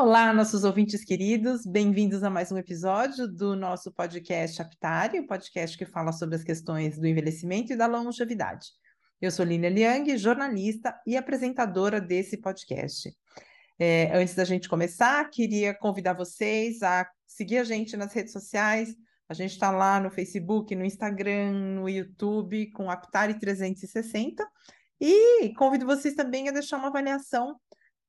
Olá, nossos ouvintes queridos, bem-vindos a mais um episódio do nosso podcast Aptari, o um podcast que fala sobre as questões do envelhecimento e da longevidade. Eu sou Lina Liang, jornalista e apresentadora desse podcast. É, antes da gente começar, queria convidar vocês a seguir a gente nas redes sociais. A gente está lá no Facebook, no Instagram, no YouTube, com Aptari 360. E convido vocês também a deixar uma avaliação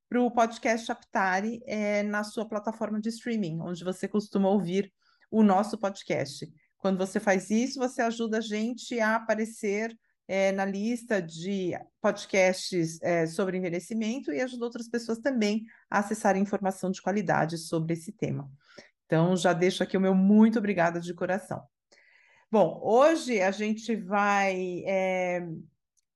para o podcast Aptari é, na sua plataforma de streaming, onde você costuma ouvir o nosso podcast. Quando você faz isso, você ajuda a gente a aparecer é, na lista de podcasts é, sobre envelhecimento e ajuda outras pessoas também a acessarem informação de qualidade sobre esse tema. Então, já deixo aqui o meu muito obrigada de coração. Bom, hoje a gente vai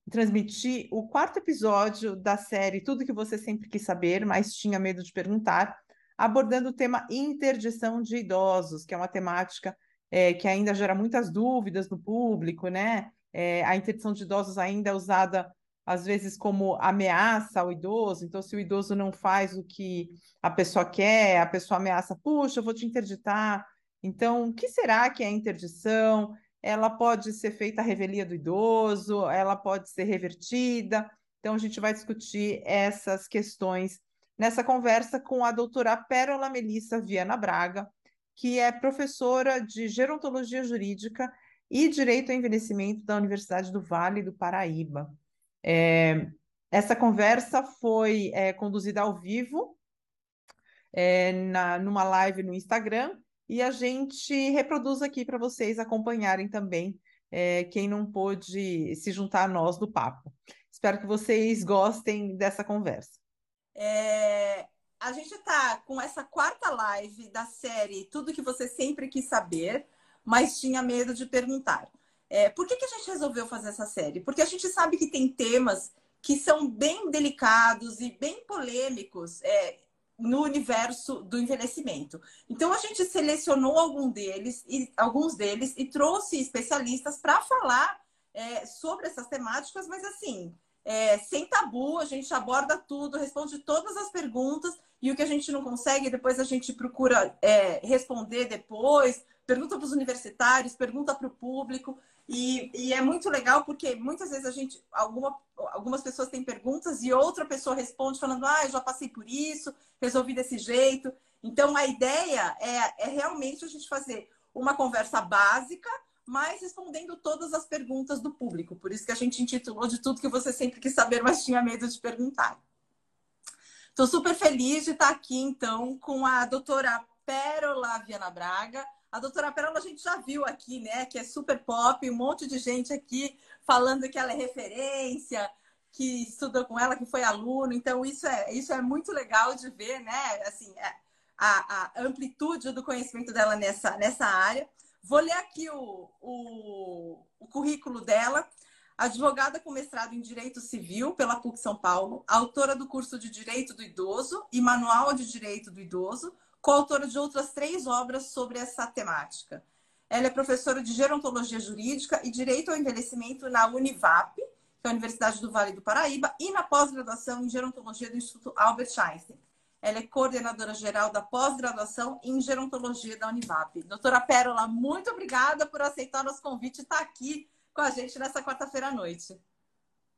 transmitir o quarto episódio da série Tudo que você sempre quis saber, mas tinha medo de perguntar, abordando o tema interdição de idosos, que é uma temática é, que ainda gera muitas dúvidas no público, né? É, a interdição de idosos ainda é usada às vezes como ameaça ao idoso, então se o idoso não faz o que a pessoa quer, a pessoa ameaça, puxa, eu vou te interditar. Então, o que será que é interdição? Ela pode ser feita a revelia do idoso, ela pode ser revertida. Então, a gente vai discutir essas questões nessa conversa com a doutora Pérola Melissa Viana Braga, que é professora de Gerontologia Jurídica e Direito ao Envelhecimento da Universidade do Vale do Paraíba. É, essa conversa foi é, conduzida ao vivo, é, na, numa live no Instagram, e a gente reproduz aqui para vocês acompanharem também é, quem não pôde se juntar a nós do papo. Espero que vocês gostem dessa conversa. É, a gente está com essa quarta live da série Tudo que você sempre quis saber, mas tinha medo de perguntar. É, por que, que a gente resolveu fazer essa série? Porque a gente sabe que tem temas que são bem delicados e bem polêmicos. É, no universo do envelhecimento. Então a gente selecionou algum deles e alguns deles e trouxe especialistas para falar é, sobre essas temáticas, mas assim é, sem tabu, a gente aborda tudo, responde todas as perguntas e o que a gente não consegue, depois a gente procura é, responder depois, pergunta para os universitários, pergunta para o público. E, e, é muito legal porque muitas vezes a gente, alguma, algumas pessoas têm perguntas e outra pessoa responde falando, ah, eu já passei por isso, resolvi desse jeito. Então a ideia é, é realmente a gente fazer uma conversa básica, mas respondendo todas as perguntas do público. Por isso que a gente intitulou de tudo que você sempre quis saber, mas tinha medo de perguntar. Estou super feliz de estar aqui, então, com a doutora Pérola Viana Braga. A doutora Pérola a gente já viu aqui, né? Que é super pop, um monte de gente aqui falando que ela é referência, que estudou com ela, que foi aluno. Então, isso é, isso é muito legal de ver, né? Assim, é, a, a amplitude do conhecimento dela nessa, nessa área. Vou ler aqui o, o, o currículo dela. Advogada com mestrado em Direito Civil pela PUC São Paulo, autora do curso de Direito do Idoso e Manual de Direito do Idoso, coautora de outras três obras sobre essa temática. Ela é professora de Gerontologia Jurídica e Direito ao Envelhecimento na Univap, que é a Universidade do Vale do Paraíba, e na pós-graduação em Gerontologia do Instituto Albert Einstein. Ela é coordenadora geral da pós-graduação em Gerontologia da Univap. Doutora Pérola, muito obrigada por aceitar nosso convite e estar aqui com a gente nessa quarta-feira à noite.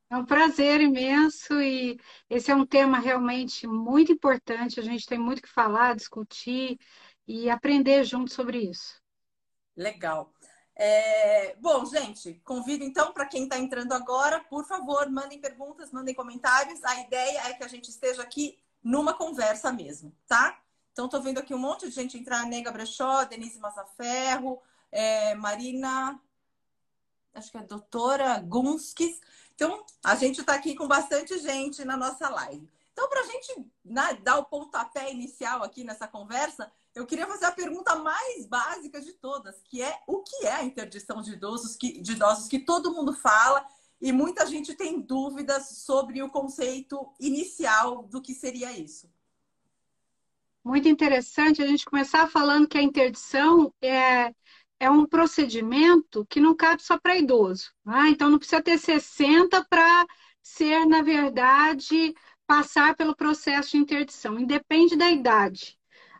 É um prazer imenso e esse é um tema realmente muito importante. A gente tem muito que falar, discutir e aprender junto sobre isso. Legal. É... Bom, gente, convido então para quem está entrando agora, por favor, mandem perguntas, mandem comentários. A ideia é que a gente esteja aqui numa conversa mesmo, tá? Então, estou vendo aqui um monte de gente entrar, Nega Brechó, Denise Massaferro, é, Marina, acho que é a doutora Gunskis. Então, a gente está aqui com bastante gente na nossa live. Então, para a gente né, dar o pontapé inicial aqui nessa conversa, eu queria fazer a pergunta mais básica de todas, que é o que é a interdição de idosos que, de idosos que todo mundo fala e muita gente tem dúvidas sobre o conceito inicial do que seria isso. Muito interessante a gente começar falando que a interdição é é um procedimento que não cabe só para idoso. Né? Então, não precisa ter 60 para ser, na verdade, passar pelo processo de interdição, independe da idade.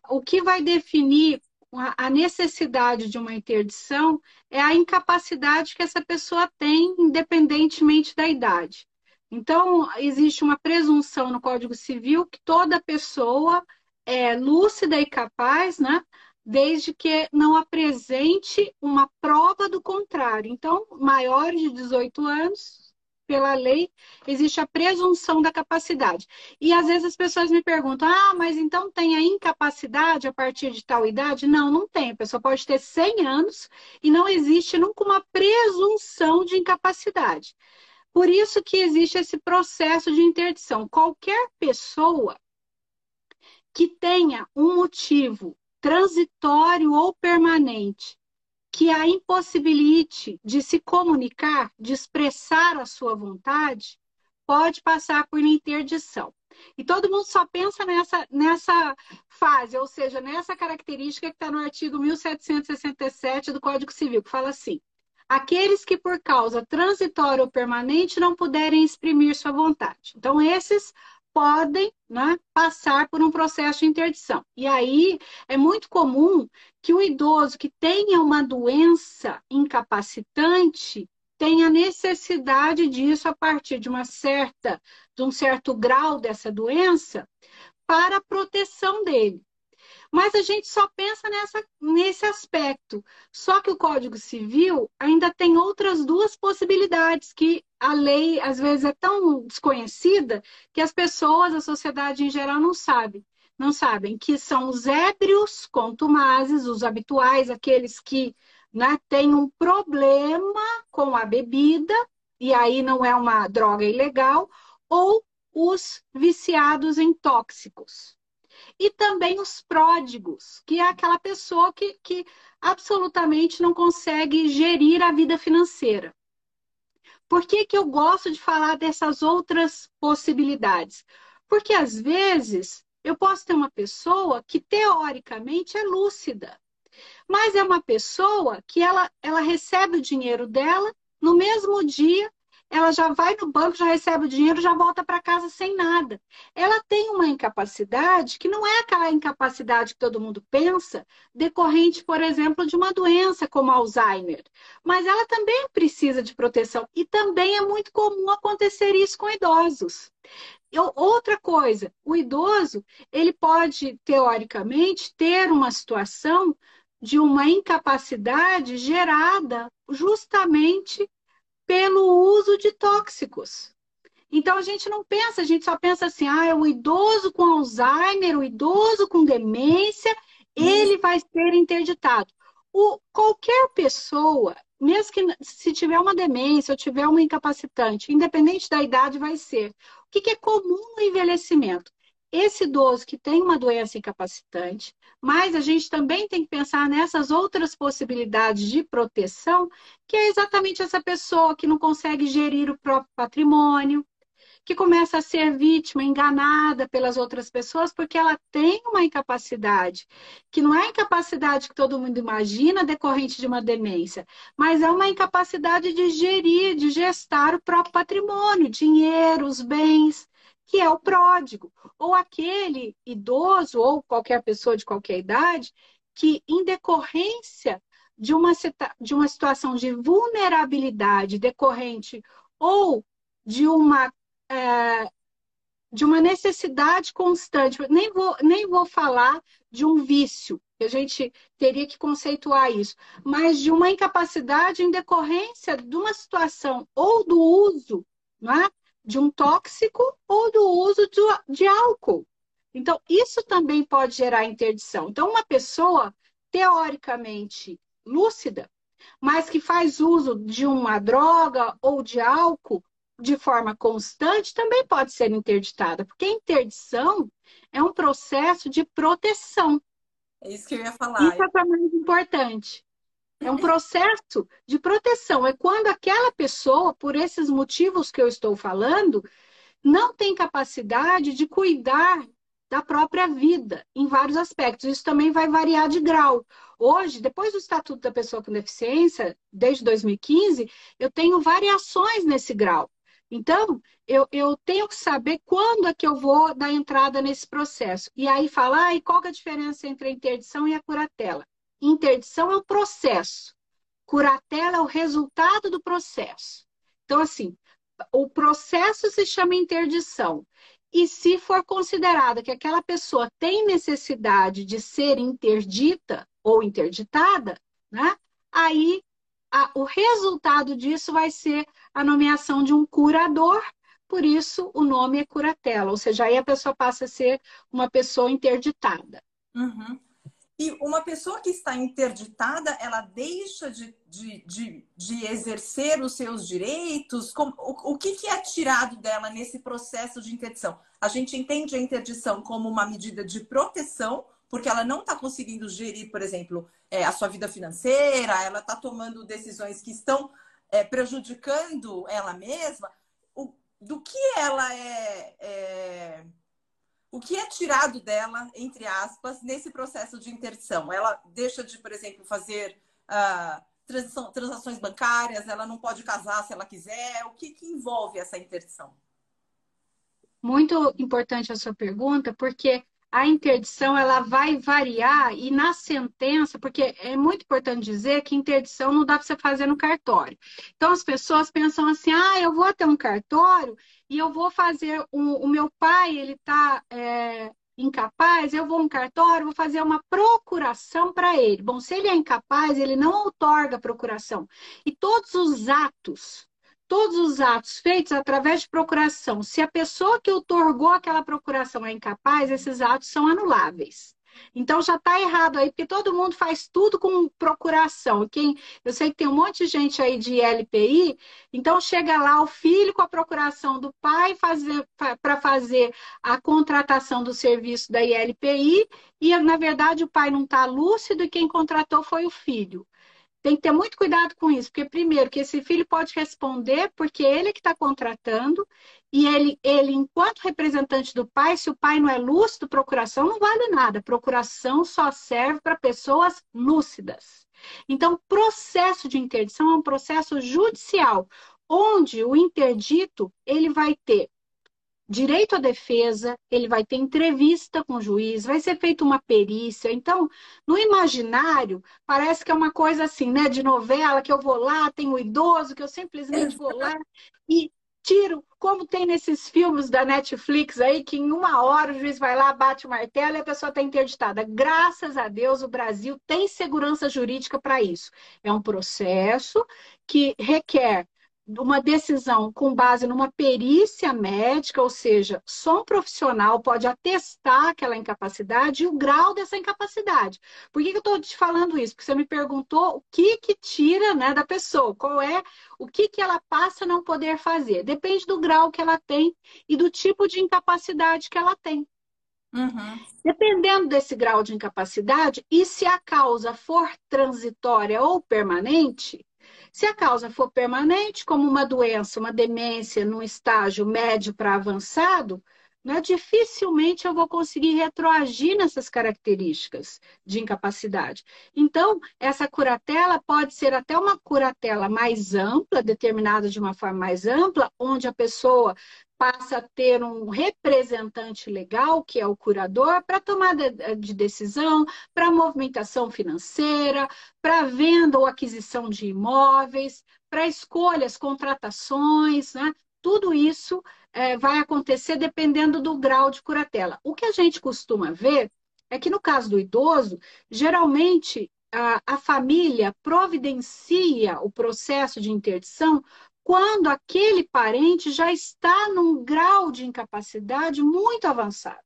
O que vai definir a necessidade de uma interdição é a incapacidade que essa pessoa tem, independentemente da idade. Então, existe uma presunção no Código Civil que toda pessoa é lúcida e capaz, né? Desde que não apresente uma prova do contrário. Então, maiores de 18 anos pela lei, existe a presunção da capacidade. E às vezes as pessoas me perguntam: ah, mas então tem a incapacidade a partir de tal idade? Não, não tem. A pessoa pode ter 100 anos e não existe nunca uma presunção de incapacidade. Por isso que existe esse processo de interdição. Qualquer pessoa que tenha um motivo transitório ou permanente que a impossibilite de se comunicar, de expressar a sua vontade, pode passar por interdição. E todo mundo só pensa nessa, nessa fase, ou seja, nessa característica que está no artigo 1767 do Código Civil, que fala assim: aqueles que por causa transitória ou permanente não puderem exprimir sua vontade. Então, esses podem né, passar por um processo de interdição. E aí é muito comum que o idoso que tenha uma doença incapacitante tenha necessidade disso a partir de uma certa, de um certo grau dessa doença para a proteção dele. Mas a gente só pensa nessa, nesse aspecto. Só que o Código Civil ainda tem outras duas possibilidades que a lei, às vezes, é tão desconhecida que as pessoas, a sociedade em geral, não sabe. Não sabem que são os ébrios contumazes, os habituais, aqueles que né, têm um problema com a bebida, e aí não é uma droga ilegal, ou os viciados em tóxicos e também os pródigos, que é aquela pessoa que, que absolutamente não consegue gerir a vida financeira. Por que, que eu gosto de falar dessas outras possibilidades? Porque às vezes eu posso ter uma pessoa que teoricamente é lúcida, mas é uma pessoa que ela, ela recebe o dinheiro dela no mesmo dia ela já vai no banco, já recebe o dinheiro, já volta para casa sem nada. Ela tem uma incapacidade que não é aquela incapacidade que todo mundo pensa, decorrente, por exemplo, de uma doença como Alzheimer. Mas ela também precisa de proteção e também é muito comum acontecer isso com idosos. Outra coisa, o idoso, ele pode, teoricamente, ter uma situação de uma incapacidade gerada justamente pelo uso de tóxicos. Então a gente não pensa, a gente só pensa assim: ah, é o idoso com Alzheimer, o idoso com demência, ele vai ser interditado. O, qualquer pessoa, mesmo que se tiver uma demência ou tiver uma incapacitante, independente da idade, vai ser. O que, que é comum no envelhecimento? Esse idoso que tem uma doença incapacitante, mas a gente também tem que pensar nessas outras possibilidades de proteção, que é exatamente essa pessoa que não consegue gerir o próprio patrimônio, que começa a ser vítima, enganada pelas outras pessoas, porque ela tem uma incapacidade, que não é a incapacidade que todo mundo imagina decorrente de uma demência, mas é uma incapacidade de gerir, de gestar o próprio patrimônio, dinheiro, os bens que é o pródigo, ou aquele idoso ou qualquer pessoa de qualquer idade que, em decorrência de uma, de uma situação de vulnerabilidade decorrente ou de uma, é, de uma necessidade constante, nem vou, nem vou falar de um vício, a gente teria que conceituar isso, mas de uma incapacidade em decorrência de uma situação ou do uso não é? De um tóxico ou do uso de, álcool. Então, isso também pode gerar interdição. Então, uma pessoa teoricamente lúcida, mas que faz uso de uma droga ou de álcool de forma constante, também pode ser interditada, porque a interdição é um processo de proteção. É isso que eu ia falar. Isso é mais importante. É um processo de proteção. É quando aquela pessoa, por esses motivos que eu estou falando, não tem capacidade de cuidar da própria vida em vários aspectos. Isso também vai variar de grau. Hoje, depois do Estatuto da Pessoa com Deficiência, desde 2015, eu tenho variações nesse grau. Então, eu, eu tenho que saber quando é que eu vou dar entrada nesse processo. E aí falar, ah, e qual é a diferença entre a interdição e a curatela? Interdição é o processo, curatela é o resultado do processo. Então, assim, o processo se chama interdição. E se for considerada que aquela pessoa tem necessidade de ser interdita ou interditada, né? Aí a, o resultado disso vai ser a nomeação de um curador, por isso o nome é curatela, ou seja, aí a pessoa passa a ser uma pessoa interditada. Uhum. E uma pessoa que está interditada, ela deixa de, de, de, de exercer os seus direitos? Como, o, o que, que é tirado dela nesse processo de interdição? A gente entende a interdição como uma medida de proteção, porque ela não está conseguindo gerir, por exemplo, é, a sua vida financeira, ela está tomando decisões que estão é, prejudicando ela mesma. O, do que ela é, é o que é tirado dela, entre aspas, nesse processo de interdição? Ela deixa de, por exemplo, fazer uh, transações bancárias, ela não pode casar se ela quiser. O que, que envolve essa interdição? Muito importante a sua pergunta, porque a interdição ela vai variar e na sentença, porque é muito importante dizer que interdição não dá para você fazer no cartório. Então as pessoas pensam assim: ah, eu vou até um cartório e eu vou fazer um, o meu pai ele está é, incapaz, eu vou um cartório, vou fazer uma procuração para ele. Bom, se ele é incapaz, ele não outorga procuração. E todos os atos todos os atos feitos através de procuração, se a pessoa que otorgou aquela procuração é incapaz, esses atos são anuláveis. Então já está errado aí, porque todo mundo faz tudo com procuração. Quem, eu sei que tem um monte de gente aí de LPI, então chega lá o filho com a procuração do pai para fazer a contratação do serviço da ILPI, e na verdade o pai não está lúcido e quem contratou foi o filho. Tem que ter muito cuidado com isso, porque primeiro que esse filho pode responder porque ele que está contratando e ele, ele, enquanto representante do pai, se o pai não é lúcido, procuração não vale nada. Procuração só serve para pessoas lúcidas. Então, processo de interdição é um processo judicial, onde o interdito ele vai ter direito à defesa, ele vai ter entrevista com o juiz, vai ser feita uma perícia. Então, no imaginário, parece que é uma coisa assim, né, de novela, que eu vou lá, tem o idoso, que eu simplesmente vou lá e tiro, como tem nesses filmes da Netflix aí, que em uma hora o juiz vai lá, bate o martelo e a pessoa está interditada. Graças a Deus, o Brasil tem segurança jurídica para isso. É um processo que requer uma decisão com base numa perícia médica, ou seja, só um profissional pode atestar aquela incapacidade e o grau dessa incapacidade. Por que, que eu estou te falando isso? Porque você me perguntou o que que tira né, da pessoa, qual é o que, que ela passa a não poder fazer. Depende do grau que ela tem e do tipo de incapacidade que ela tem. Uhum. Dependendo desse grau de incapacidade, e se a causa for transitória ou permanente, se a causa for permanente, como uma doença, uma demência num estágio médio para avançado, né, dificilmente eu vou conseguir retroagir nessas características de incapacidade. Então, essa curatela pode ser até uma curatela mais ampla, determinada de uma forma mais ampla, onde a pessoa passa a ter um representante legal, que é o curador, para tomada de decisão, para movimentação financeira, para venda ou aquisição de imóveis, para escolhas, contratações, né? Tudo isso é, vai acontecer dependendo do grau de curatela. O que a gente costuma ver é que no caso do idoso, geralmente a, a família providencia o processo de interdição quando aquele parente já está num grau de incapacidade muito avançado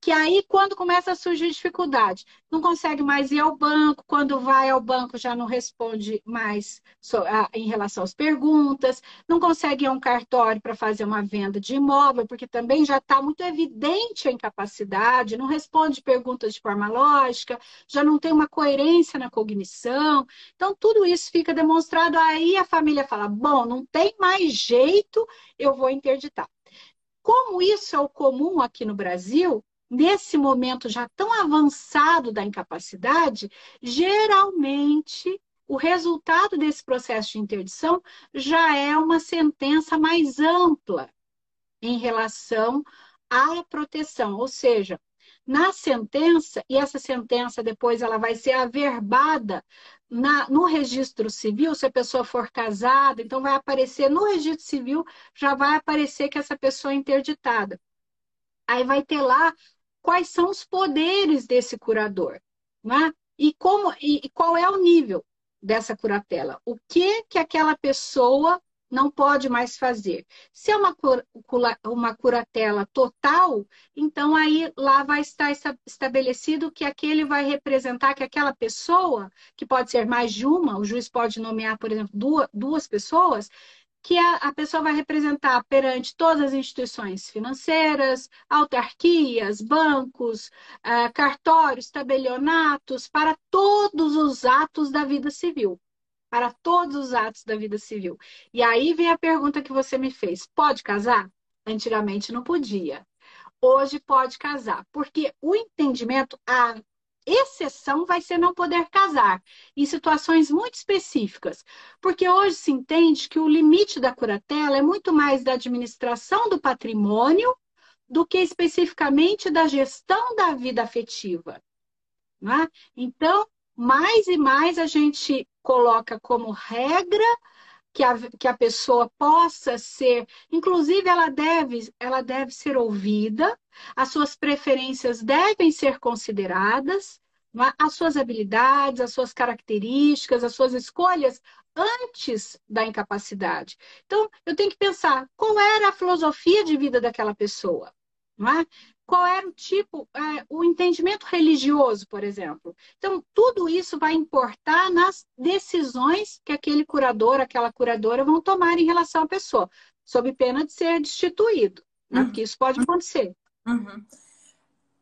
que aí, quando começa a surgir dificuldade, não consegue mais ir ao banco, quando vai ao banco já não responde mais em relação às perguntas, não consegue ir a um cartório para fazer uma venda de imóvel, porque também já está muito evidente a incapacidade, não responde perguntas de forma lógica, já não tem uma coerência na cognição. Então, tudo isso fica demonstrado, aí a família fala: bom, não tem mais jeito, eu vou interditar. Como isso é o comum aqui no Brasil, nesse momento já tão avançado da incapacidade, geralmente o resultado desse processo de interdição já é uma sentença mais ampla em relação à proteção, ou seja, na sentença, e essa sentença depois ela vai ser averbada na, no registro civil, se a pessoa for casada, então vai aparecer no registro civil, já vai aparecer que essa pessoa é interditada. Aí vai ter lá quais são os poderes desse curador, né? E como e, e qual é o nível dessa curatela? O que que aquela pessoa não pode mais fazer. Se é uma, uma curatela total, então aí lá vai estar estabelecido que aquele vai representar que aquela pessoa, que pode ser mais de uma, o juiz pode nomear, por exemplo, duas, duas pessoas, que a, a pessoa vai representar perante todas as instituições financeiras, autarquias, bancos, uh, cartórios, tabelionatos, para todos os atos da vida civil para todos os atos da vida civil. E aí vem a pergunta que você me fez: pode casar? Antigamente não podia. Hoje pode casar, porque o entendimento, a exceção vai ser não poder casar, em situações muito específicas, porque hoje se entende que o limite da curatela é muito mais da administração do patrimônio do que especificamente da gestão da vida afetiva. Né? Então, mais e mais a gente coloca como regra que a, que a pessoa possa ser, inclusive ela deve, ela deve ser ouvida, as suas preferências devem ser consideradas, é? as suas habilidades, as suas características, as suas escolhas antes da incapacidade. Então, eu tenho que pensar qual era a filosofia de vida daquela pessoa. Não é? Qual era o tipo, é, o entendimento religioso, por exemplo. Então, tudo isso vai importar nas decisões que aquele curador, aquela curadora vão tomar em relação à pessoa, sob pena de ser destituído, né? Uhum. porque isso pode acontecer. Uhum.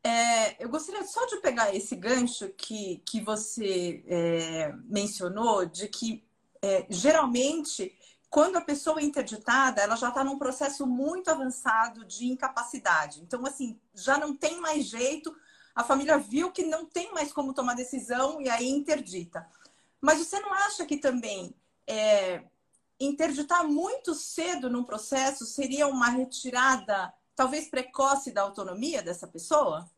É, eu gostaria só de pegar esse gancho que, que você é, mencionou, de que é, geralmente quando a pessoa é interditada, ela já está num processo muito avançado de incapacidade. Então, assim, já não tem mais jeito, a família viu que não tem mais como tomar decisão e aí interdita. Mas você não acha que também é, interditar muito cedo num processo seria uma retirada, talvez precoce, da autonomia dessa pessoa?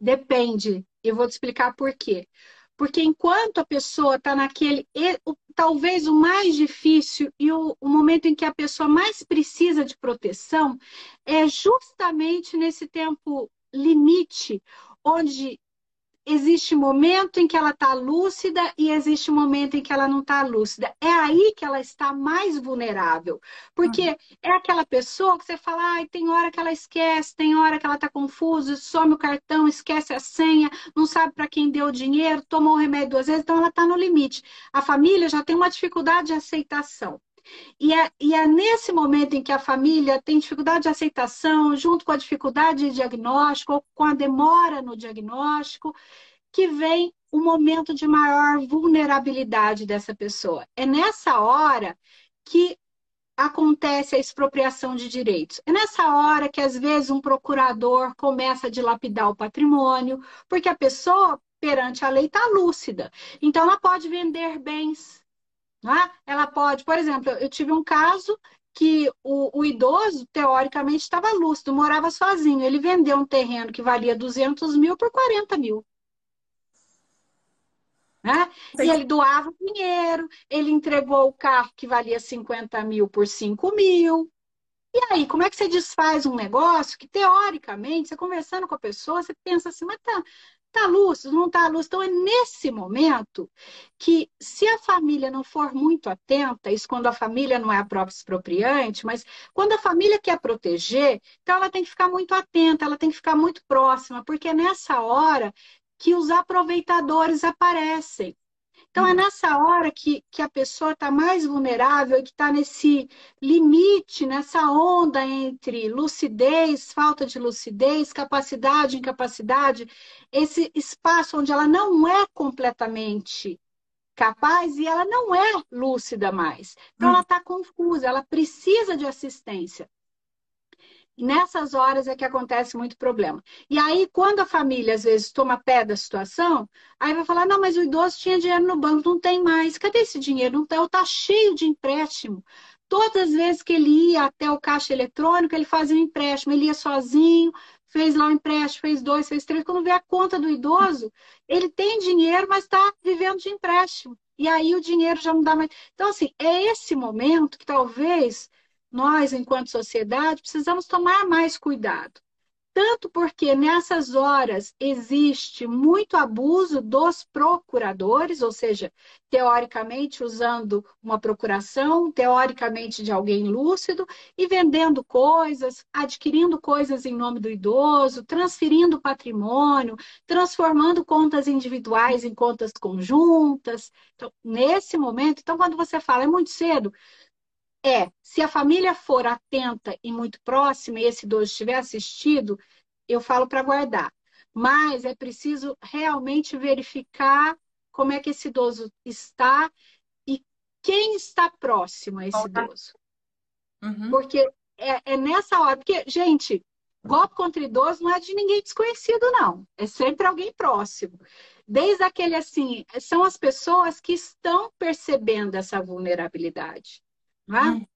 Depende. Eu vou te explicar por quê. Porque enquanto a pessoa está naquele. Talvez o mais difícil e o, o, momento em que a pessoa mais precisa de proteção é justamente nesse tempo limite, onde existe momento em que ela está lúcida e existe momento em que ela não está lúcida. É aí que ela está mais vulnerável. Porque é aquela pessoa que você fala, ai, tem hora que ela esquece, tem hora que ela está confusa, some o cartão, esquece a senha, não sabe para quem deu o dinheiro, tomou o remédio duas vezes, então ela está no limite. A família já tem uma dificuldade de aceitação. E é, e é nesse momento em que a família tem dificuldade de aceitação, junto com a dificuldade de diagnóstico, ou com a demora no diagnóstico, que vem o momento de maior vulnerabilidade dessa pessoa. É nessa hora que acontece a expropriação de direitos. É nessa hora que, às vezes, um procurador começa a dilapidar o patrimônio, porque a pessoa, perante a lei, está lúcida. Então, ela pode vender bens né? Ela pode, por exemplo, eu tive um caso que o, o, idoso, teoricamente, estava lúcido, morava sozinho. Ele vendeu um terreno que valia 200 mil por 40 mil. Né? E ele doava dinheiro, ele entregou o carro que valia 50 mil por 5 mil. E aí, como é que você desfaz um negócio que, teoricamente, você conversando com a pessoa, você pensa assim, mas tá, Está lúcido, não está lúcido. Então, é nesse momento que, se a família não for muito atenta, isso quando a família não é a própria expropriante, mas quando a família quer proteger, então ela tem que ficar muito atenta, ela tem que ficar muito próxima, porque é nessa hora que os aproveitadores aparecem. Então, é nessa hora que, que a pessoa está mais vulnerável e que está nesse limite, nessa onda entre lucidez, falta de lucidez, capacidade, incapacidade, esse espaço onde ela não é completamente capaz e ela não é lúcida mais. Então, hum. ela está confusa, ela precisa de assistência. Nessas horas é que acontece muito problema. E aí, quando a família às vezes toma pé da situação, aí vai falar: não, mas o idoso tinha dinheiro no banco, não tem mais. Cadê esse dinheiro? Não está, tá cheio de empréstimo. Todas as vezes que ele ia até o caixa eletrônico, ele fazia um empréstimo, ele ia sozinho, fez lá um empréstimo, fez dois, fez três. Quando vê a conta do idoso, ele tem dinheiro, mas está vivendo de empréstimo. E aí o dinheiro já não dá mais. Então, assim, é esse momento que talvez nós, enquanto sociedade, precisamos tomar mais cuidado tanto porque nessas horas existe muito abuso dos procuradores, ou seja, teoricamente usando uma procuração, teoricamente de alguém lúcido, e vendendo coisas, adquirindo coisas em nome do idoso, transferindo patrimônio, transformando contas individuais em contas conjuntas. Então, nesse momento, então, quando você fala é muito cedo, é, se a família for atenta e muito próxima e esse idoso estiver assistido, eu falo para guardar. Mas é preciso realmente verificar como é que esse idoso está e quem está próximo a esse idoso. Uhum. Porque é, é, nessa hora, porque, gente, golpe contra idoso não é de ninguém desconhecido, não. É sempre alguém próximo. Desde aquele assim, são as pessoas que estão percebendo essa vulnerabilidade. É? Hum.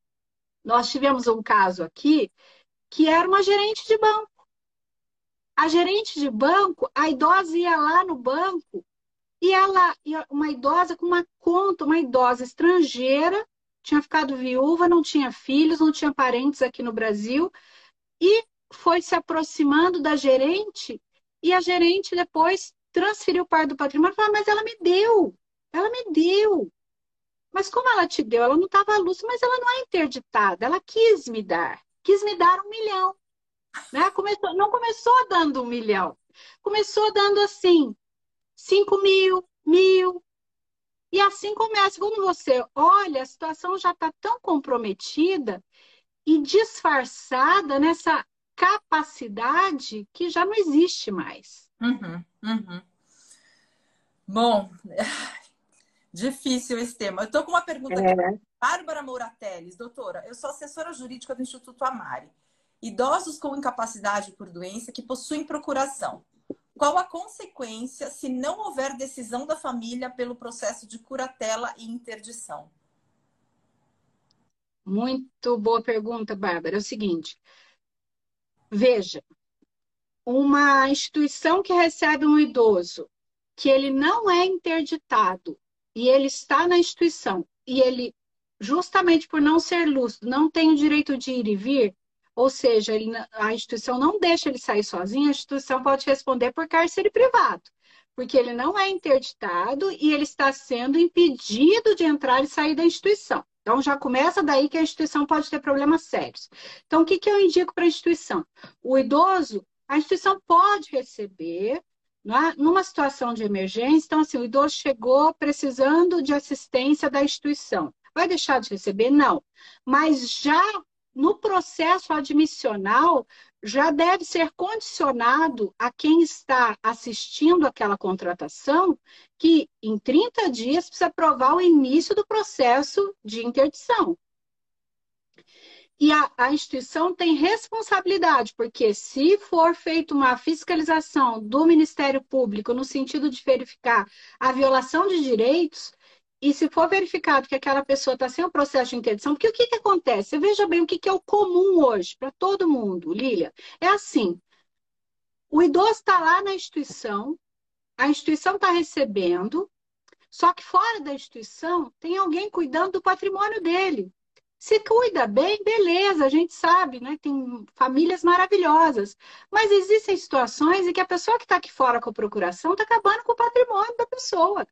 Nós tivemos um caso aqui que era uma gerente de banco. A gerente de banco, a idosa ia lá no banco e ela, uma idosa com uma conta, uma idosa estrangeira, tinha ficado viúva, não tinha filhos, não tinha parentes aqui no Brasil, e foi se aproximando da gerente, e a gerente depois transferiu parte do patrimônio e falou: Mas ela me deu, ela me deu. Mas como ela te deu? Ela não estava à luz, mas ela não é interditada. Ela quis me dar. Quis me dar um milhão. Né? Começou, não começou dando um milhão. Começou dando assim, cinco mil, mil. E assim começa. Quando você olha, a situação já está tão comprometida e disfarçada nessa capacidade que já não existe mais. Uhum, uhum. Bom, Difícil esse tema. Eu estou com uma pergunta é. aqui. Bárbara Mourateles, doutora, eu sou assessora jurídica do Instituto Amari. Idosos com incapacidade por doença que possuem procuração. Qual a consequência se não houver decisão da família pelo processo de curatela e interdição? Muito boa pergunta, Bárbara. É o seguinte: veja, uma instituição que recebe um idoso que ele não é interditado e ele está na instituição e ele, justamente por não ser lúcido, não tem o direito de ir e vir, ou seja, ele, a instituição não deixa ele sair sozinho, a instituição pode responder por cárcere privado, porque ele não é interditado e ele está sendo impedido de entrar e sair da instituição. Então, já começa daí que a instituição pode ter problemas sérios. Então, o que, que eu indico para a instituição? O idoso, a instituição pode receber numa situação de emergência, então assim, o idoso chegou precisando de assistência da instituição. Vai deixar de receber? Não. Mas já no processo admissional, já deve ser condicionado a quem está assistindo aquela contratação que em 30 dias precisa provar o início do processo de interdição. E a, a, instituição tem responsabilidade, porque se for feita uma fiscalização do Ministério Público no sentido de verificar a violação de direitos, e se for verificado que aquela pessoa está sem o processo de interdição, porque o que, que acontece? Veja bem o que, que é o comum hoje para todo mundo, Lília. É assim: o idoso está lá na instituição, a instituição está recebendo, só que fora da instituição tem alguém cuidando do patrimônio dele. Se cuida bem, beleza, a gente sabe, né? Tem famílias maravilhosas. Mas existem situações em que a pessoa que está aqui fora com a procuração está acabando com o patrimônio da pessoa.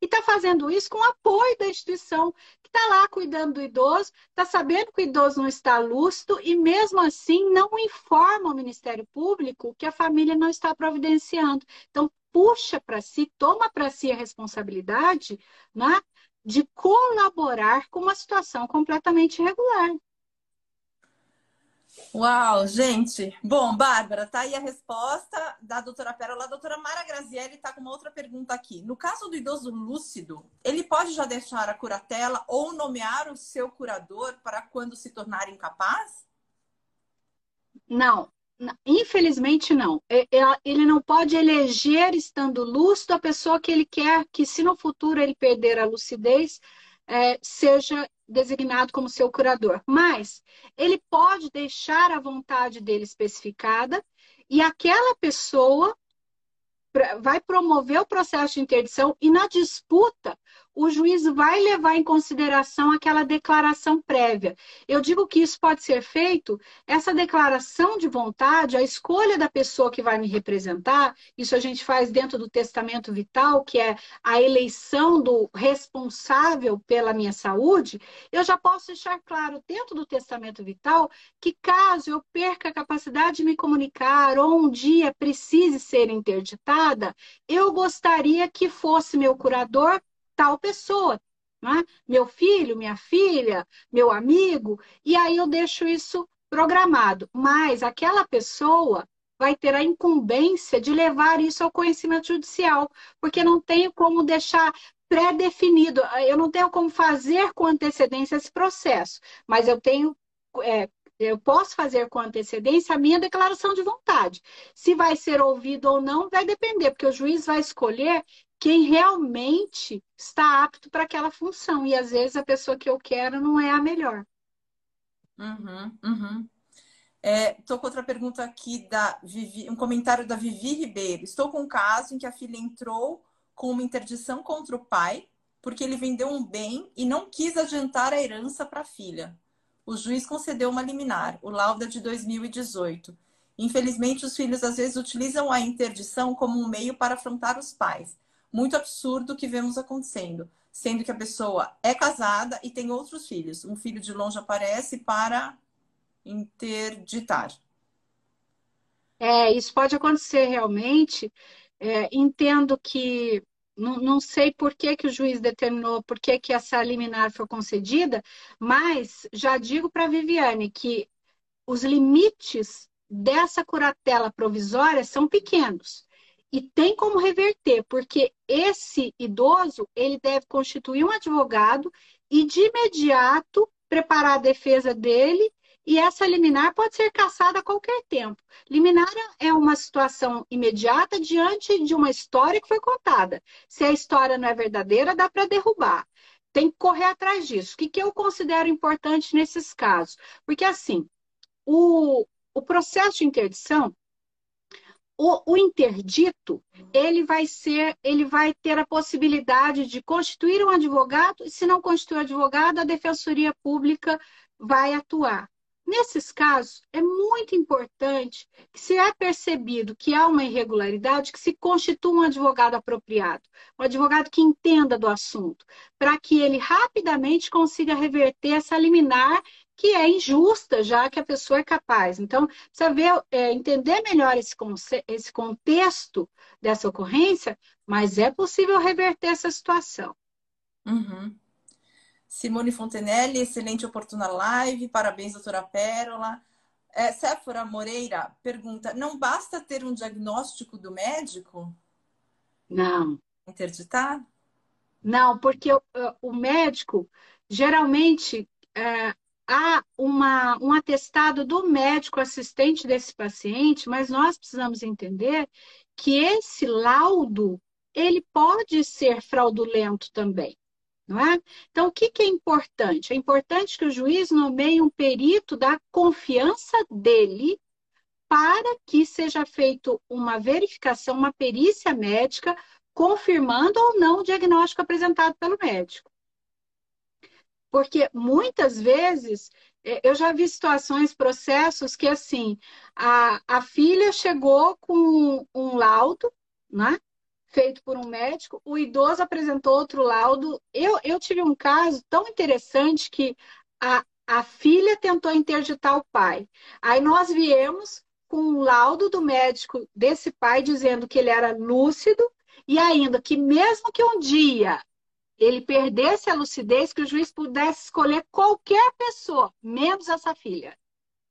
E está fazendo isso com o apoio da instituição, que está lá cuidando do idoso, está sabendo que o idoso não está lúcido e, mesmo assim, não informa o Ministério Público que a família não está providenciando. Então, puxa para si, toma para si a responsabilidade né, de colaborar com uma situação completamente irregular. Uau, gente. Bom, Bárbara, tá aí a resposta da doutora Pérola. A doutora Mara Grazielli está com uma outra pergunta aqui. No caso do idoso lúcido, ele pode já deixar a curatela ou nomear o seu curador para quando se tornar incapaz? Não, infelizmente não. É, é, ele não pode eleger, estando lúcido, a pessoa que ele quer que, se no futuro ele perder a lucidez, é, seja designado como seu curador. Mas ele pode deixar a vontade dele especificada e aquela pessoa vai promover o processo de interdição e na disputa o juiz vai levar em consideração aquela declaração prévia. Eu digo que isso pode ser feito, essa declaração de vontade, a escolha da pessoa que vai me representar, isso a gente faz dentro do testamento vital, que é a eleição do responsável pela minha saúde, eu já posso deixar claro dentro do testamento vital que caso eu perca a capacidade de me comunicar ou um dia precise ser interditada, eu gostaria que fosse meu curador tal pessoa, né? meu filho, minha filha, meu amigo, e aí eu deixo isso programado. Mas aquela pessoa vai ter a incumbência de levar isso ao conhecimento judicial, porque não tenho como deixar pré-definido, eu não tenho como fazer com antecedência esse processo, mas eu tenho. É, eu posso fazer com antecedência a minha declaração de vontade. Se vai ser ouvido ou não, vai depender, porque o juiz vai escolher quem realmente está apto para aquela função. E às vezes a pessoa que eu quero não é a melhor. Uhum, uhum. É, com outra pergunta aqui da Vivi, um comentário da Vivi Ribeiro. Estou com um caso em que a filha entrou com uma interdição contra o pai porque ele vendeu um bem e não quis adiantar a herança para a filha. O juiz concedeu uma liminar, o lauda de 2018. Infelizmente, os filhos às vezes utilizam a interdição como um meio para afrontar os pais muito absurdo que vemos acontecendo, sendo que a pessoa é casada e tem outros filhos. Um filho de longe aparece para interditar. É, isso pode acontecer realmente. É, entendo que não, não, sei por que, que o juiz determinou, por que, que essa liminar foi concedida, mas já digo para a Viviane que os limites dessa curatela provisória são pequenos e tem como reverter, porque esse idoso ele deve constituir um advogado e de imediato preparar a defesa dele e essa liminar pode ser cassada a qualquer tempo. Liminar é uma situação imediata diante de uma história que foi contada. Se a história não é verdadeira, dá para derrubar. Tem que correr atrás disso. O que, que eu considero importante nesses casos? Porque, assim, o, o processo de interdição, o, o, interdito ele vai ser, ele vai ter a possibilidade de constituir um advogado, e se não constituir advogado, a defensoria pública vai atuar. Nesses casos, é muito importante que, se é percebido que há uma irregularidade, que se constitua um advogado apropriado, um advogado que entenda do assunto, para que ele rapidamente consiga reverter essa liminar que é injusta, já que a pessoa é capaz. Então, precisa ver, é, entender melhor esse, esse contexto dessa ocorrência, mas é possível reverter essa situação. Uhum. Simone Fontenelle, excelente oportuna live, parabéns, doutora Pérola. É, Séfora Moreira pergunta: não basta ter um diagnóstico do médico? Não. Interditar? Não, porque o, o médico geralmente é, há uma, um atestado do médico assistente desse paciente, mas nós precisamos entender que esse laudo ele pode ser fraudulento também. Não é? Então, o que, que é importante? É importante que o juiz nomeie um perito da confiança dele para que seja feita uma verificação, uma perícia médica, confirmando ou não o diagnóstico apresentado pelo médico. Porque muitas vezes é, eu já vi situações, processos que assim, a, a filha chegou com um laudo, né? Feito por um médico, o idoso apresentou outro laudo. Eu, eu tive um caso tão interessante que a, a filha tentou interditar o pai. Aí nós viemos com um laudo do médico desse pai dizendo que ele era lúcido e ainda que mesmo que um dia ele perdesse a lucidez, que o juiz pudesse escolher qualquer pessoa, menos essa filha.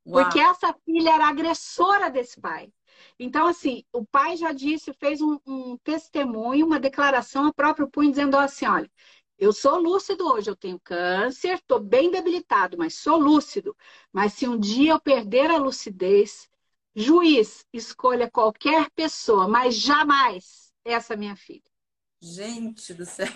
Uau. Porque essa filha era agressora desse pai. Então, assim, o pai já disse, fez um, um testemunho, uma declaração a próprio punho, dizendo assim: olha, eu sou lúcido hoje, eu tenho câncer, estou bem debilitado, mas sou lúcido. Mas se um dia eu perder a lucidez, Juiz, escolha qualquer pessoa, mas jamais essa minha filha. Gente do céu.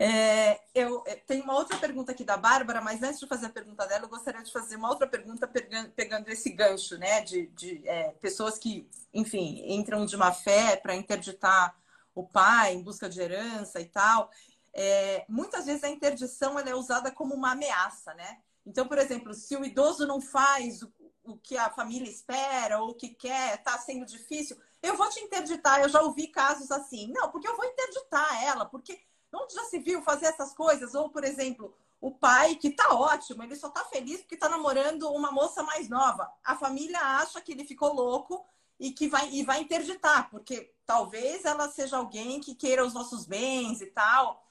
É, eu, tenho uma outra pergunta aqui da Bárbara, mas antes de fazer a pergunta dela, eu gostaria de fazer uma outra pergunta pegando, pegando esse gancho, né? De, de é, pessoas que, enfim, entram de má fé para interditar o pai em busca de herança e tal. É, muitas vezes a interdição ela é usada como uma ameaça, né? Então, por exemplo, se o idoso não faz o, o que a família espera ou o que quer, está sendo difícil, eu vou te interditar. Eu já ouvi casos assim. Não, porque eu vou interditar ela, porque Onde já se viu fazer essas coisas? Ou, por exemplo, o pai que tá ótimo, ele só tá feliz porque tá namorando uma moça mais nova. A família acha que ele ficou louco e que vai e vai interditar, porque talvez ela seja alguém que queira os nossos bens e tal.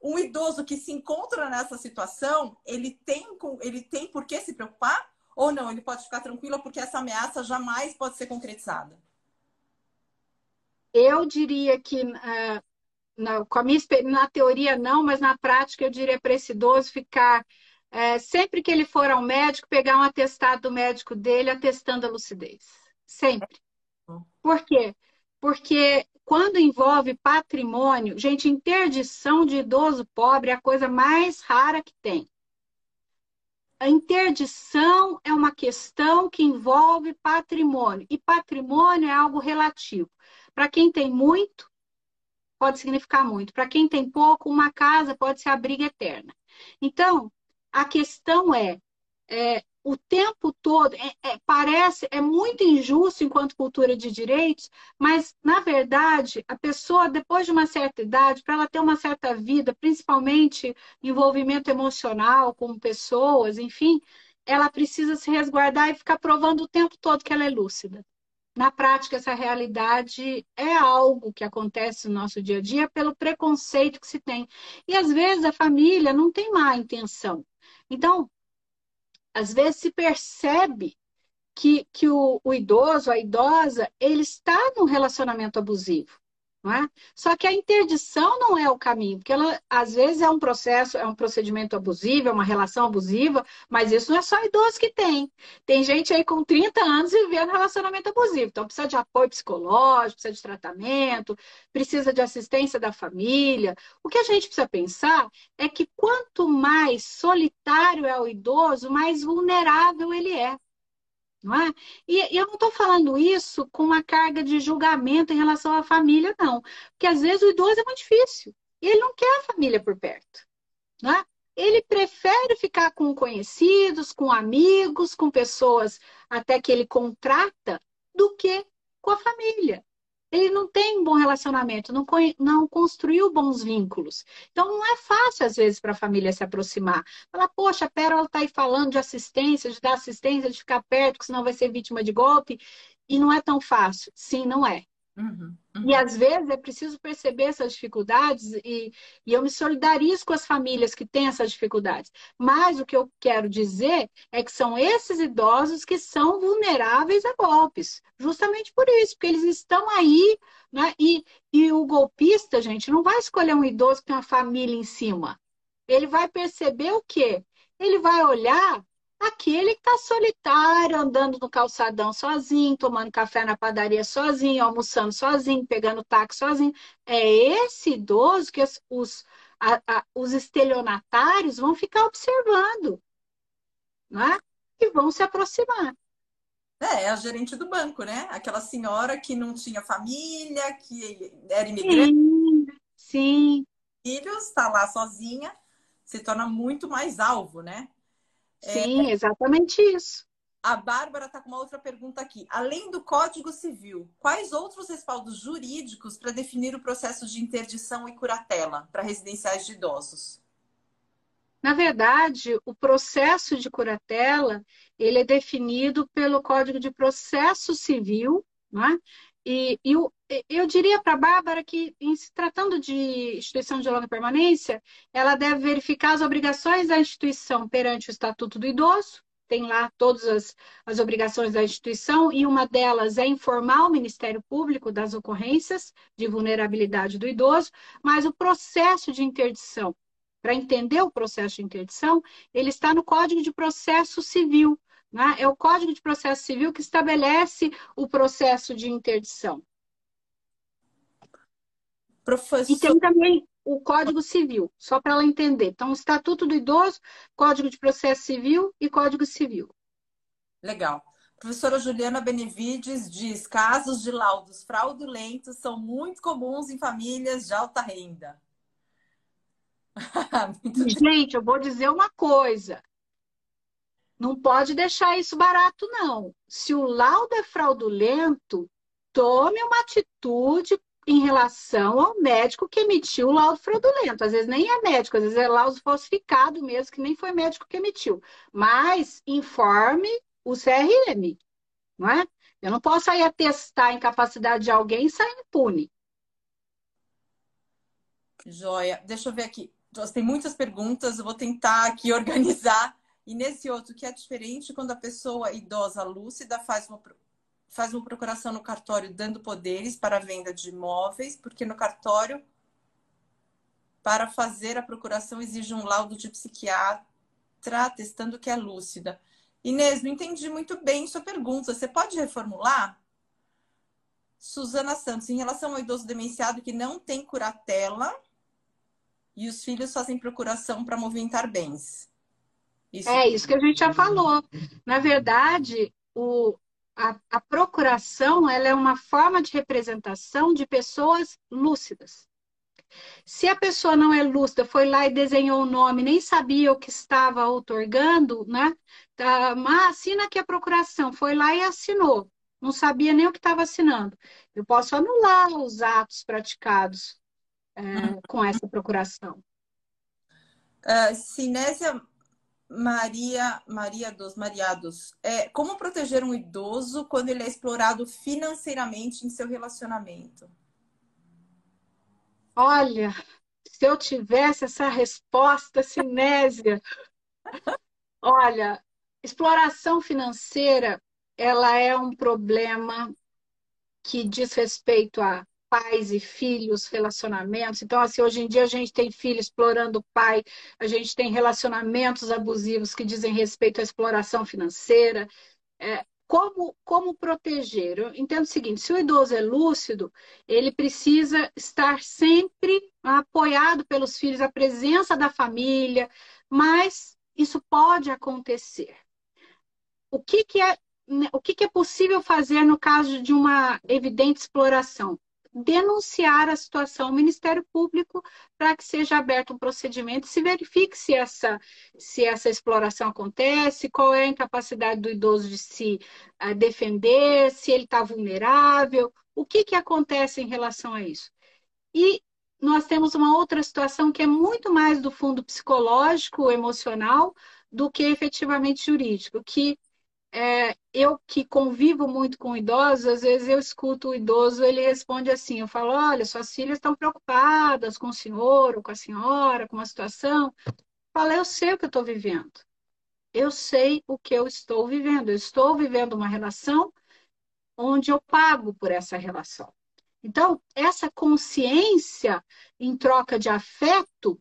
Um idoso que se encontra nessa situação, ele tem ele tem por que se preocupar ou não? Ele pode ficar tranquilo porque essa ameaça jamais pode ser concretizada. Eu diria que uh, na, com a minha, na teoria não, mas na prática eu diria para esse idoso ficar, é, sempre que ele for ao médico, pegar um atestado do médico dele atestando a lucidez. Sempre. Por quê? Porque quando envolve patrimônio, gente, interdição de idoso pobre é a coisa mais rara que tem. A interdição é uma questão que envolve patrimônio, e patrimônio é algo relativo. Para quem tem muito, pode significar muito. Para quem tem pouco, uma casa pode ser a briga eterna. Então, a questão é, é o tempo todo, é, é, parece, é muito injusto enquanto cultura de direitos, mas, na verdade, a pessoa, depois de uma certa idade, para ela ter uma certa vida, principalmente envolvimento emocional com pessoas, enfim, ela precisa se resguardar e ficar provando o tempo todo que ela é lúcida na prática, essa realidade é algo que acontece no nosso dia a dia pelo preconceito que se tem. E às vezes a família não tem má intenção. Então, às vezes se percebe que, que o, o idoso, a idosa, ele está num relacionamento abusivo. É? Só que a interdição não é o caminho, porque ela às vezes é um processo, é um procedimento abusivo, é uma relação abusiva, mas isso não é só idoso que tem. Tem gente aí com 30 anos vivendo relacionamento abusivo, então precisa de apoio psicológico, precisa de tratamento, precisa de assistência da família. O que a gente precisa pensar é que quanto mais solitário é o idoso, mais vulnerável ele é não é? E, e eu não estou falando isso com uma carga de julgamento em relação à família, não. Porque às vezes o idoso é muito difícil. E ele não quer a família por perto. Não é? Ele prefere ficar com conhecidos, com amigos, com pessoas até que ele contrata, do que com a família ele não tem um bom relacionamento, não, não construiu bons vínculos. Então, não é fácil, às vezes, para a família se aproximar. Falar, poxa, a Pérola está aí falando de assistência, de dar assistência, de ficar perto, que senão vai ser vítima de golpe. E não é tão fácil. Sim, não é. Uhum, uhum. E às vezes é preciso perceber essas dificuldades e, e eu me solidarizo com as famílias que têm essas dificuldades. Mas o que eu quero dizer é que são esses idosos que são vulneráveis a golpes, justamente por isso, porque eles estão aí, né? E, e o golpista, gente, não vai escolher um idoso que tem uma família em cima. Ele vai perceber o quê? Ele vai olhar Aquele que está solitário, andando no calçadão sozinho, tomando café na padaria sozinho, almoçando sozinho, pegando táxi sozinho. É esse idoso que os, a, a, os estelionatários vão ficar observando, né? E vão se aproximar. É, é a gerente do banco, né? Aquela senhora que não tinha família, que era imigrante. Sim, sim. Filhos, está lá sozinha, se torna muito mais alvo, né? Sim, é, exatamente isso. A Bárbara está com uma outra pergunta aqui. Além do Código Civil, quais outros respaldos jurídicos para definir o processo de interdição e curatela para residenciais de idosos? Na verdade, o processo de curatela ele é definido pelo Código de Processo Civil, né? E, e eu, eu diria para a Bárbara que, em se tratando de instituição de longa permanência, ela deve verificar as obrigações da instituição perante o Estatuto do Idoso, tem lá todas as, as obrigações da instituição, e uma delas é informar o Ministério Público das ocorrências de vulnerabilidade do idoso, mas o processo de interdição, para entender o processo de interdição, ele está no Código de Processo Civil, Né? É o Código de Processo Civil que estabelece o processo de interdição. Professor... E tem também o Código Civil, só para ela entender. Então, o Estatuto do Idoso, Código de Processo Civil e Código Civil. Legal. Professora Juliana Benevides diz: casos de laudos fraudulentos são muito comuns em famílias de alta renda. Gente, eu vou dizer uma coisa. Não pode deixar isso barato, não. Se o laudo é fraudulento, tome uma atitude em relação ao médico que emitiu o laudo fraudulento. Às vezes nem é médico, às vezes é laudo falsificado mesmo, que nem foi médico que emitiu. Mas informe o CRM, não é? Eu não posso aí atestar a incapacidade de alguém e sair impune. Joia. Deixa eu ver aqui. Tem muitas perguntas, eu vou tentar aqui organizar. E nesse outro, que é diferente quando a pessoa idosa lúcida faz uma, faz uma procuração no cartório dando poderes para a venda de imóveis, porque no cartório, para fazer a procuração, exige um laudo de psiquiatra atestando que é lúcida. Inês, não entendi muito bem sua pergunta. Você pode reformular? Suzana Santos, em relação ao idoso demenciado que não tem curatela e os filhos fazem procuração para movimentar bens. Isso. É isso que a gente já falou. Na verdade, o, a, a procuração ela é uma forma de representação de pessoas lúcidas. Se a pessoa não é lúcida, foi lá e desenhou o nome, nem sabia o que estava otorgando, né? Tá, mas assina aqui a procuração, foi lá e assinou. Não sabia nem o que estava assinando. Eu posso anular os atos praticados é, com essa procuração. Uh, Sinésia Maria, Maria dos Mariados, é, como proteger um idoso quando ele é explorado financeiramente em seu relacionamento? Olha, se eu tivesse essa resposta, Sinésia. Olha, exploração financeira, ela é um problema que diz respeito a pais e filhos, relacionamentos. Então, assim, hoje em dia a gente tem filho explorando o pai, a gente tem relacionamentos abusivos que dizem respeito à exploração financeira. É, como, como proteger? Eu entendo o seguinte: se o idoso é lúcido, ele precisa estar sempre apoiado pelos filhos, a presença da família, mas isso pode acontecer. O que, que é o que, que é possível fazer no caso de uma evidente exploração? Denunciar a situação ao Ministério Público para que seja aberto um procedimento e se verifique se essa, se essa exploração acontece, qual é a incapacidade do idoso de se uh, defender, se ele está vulnerável, o que, que acontece em relação a isso. E nós temos uma outra situação que é muito mais do fundo psicológico, emocional, do que efetivamente jurídico, que é, eu que convivo muito com idosos, às vezes eu escuto o idoso, ele responde assim, eu falo, olha, suas filhas estão preocupadas com o senhor ou com a senhora, com uma situação. Fala, eu sei o que eu estou vivendo. Eu sei o que eu estou vivendo. Eu estou vivendo uma relação onde eu pago por essa relação. Então, essa consciência em troca de afeto,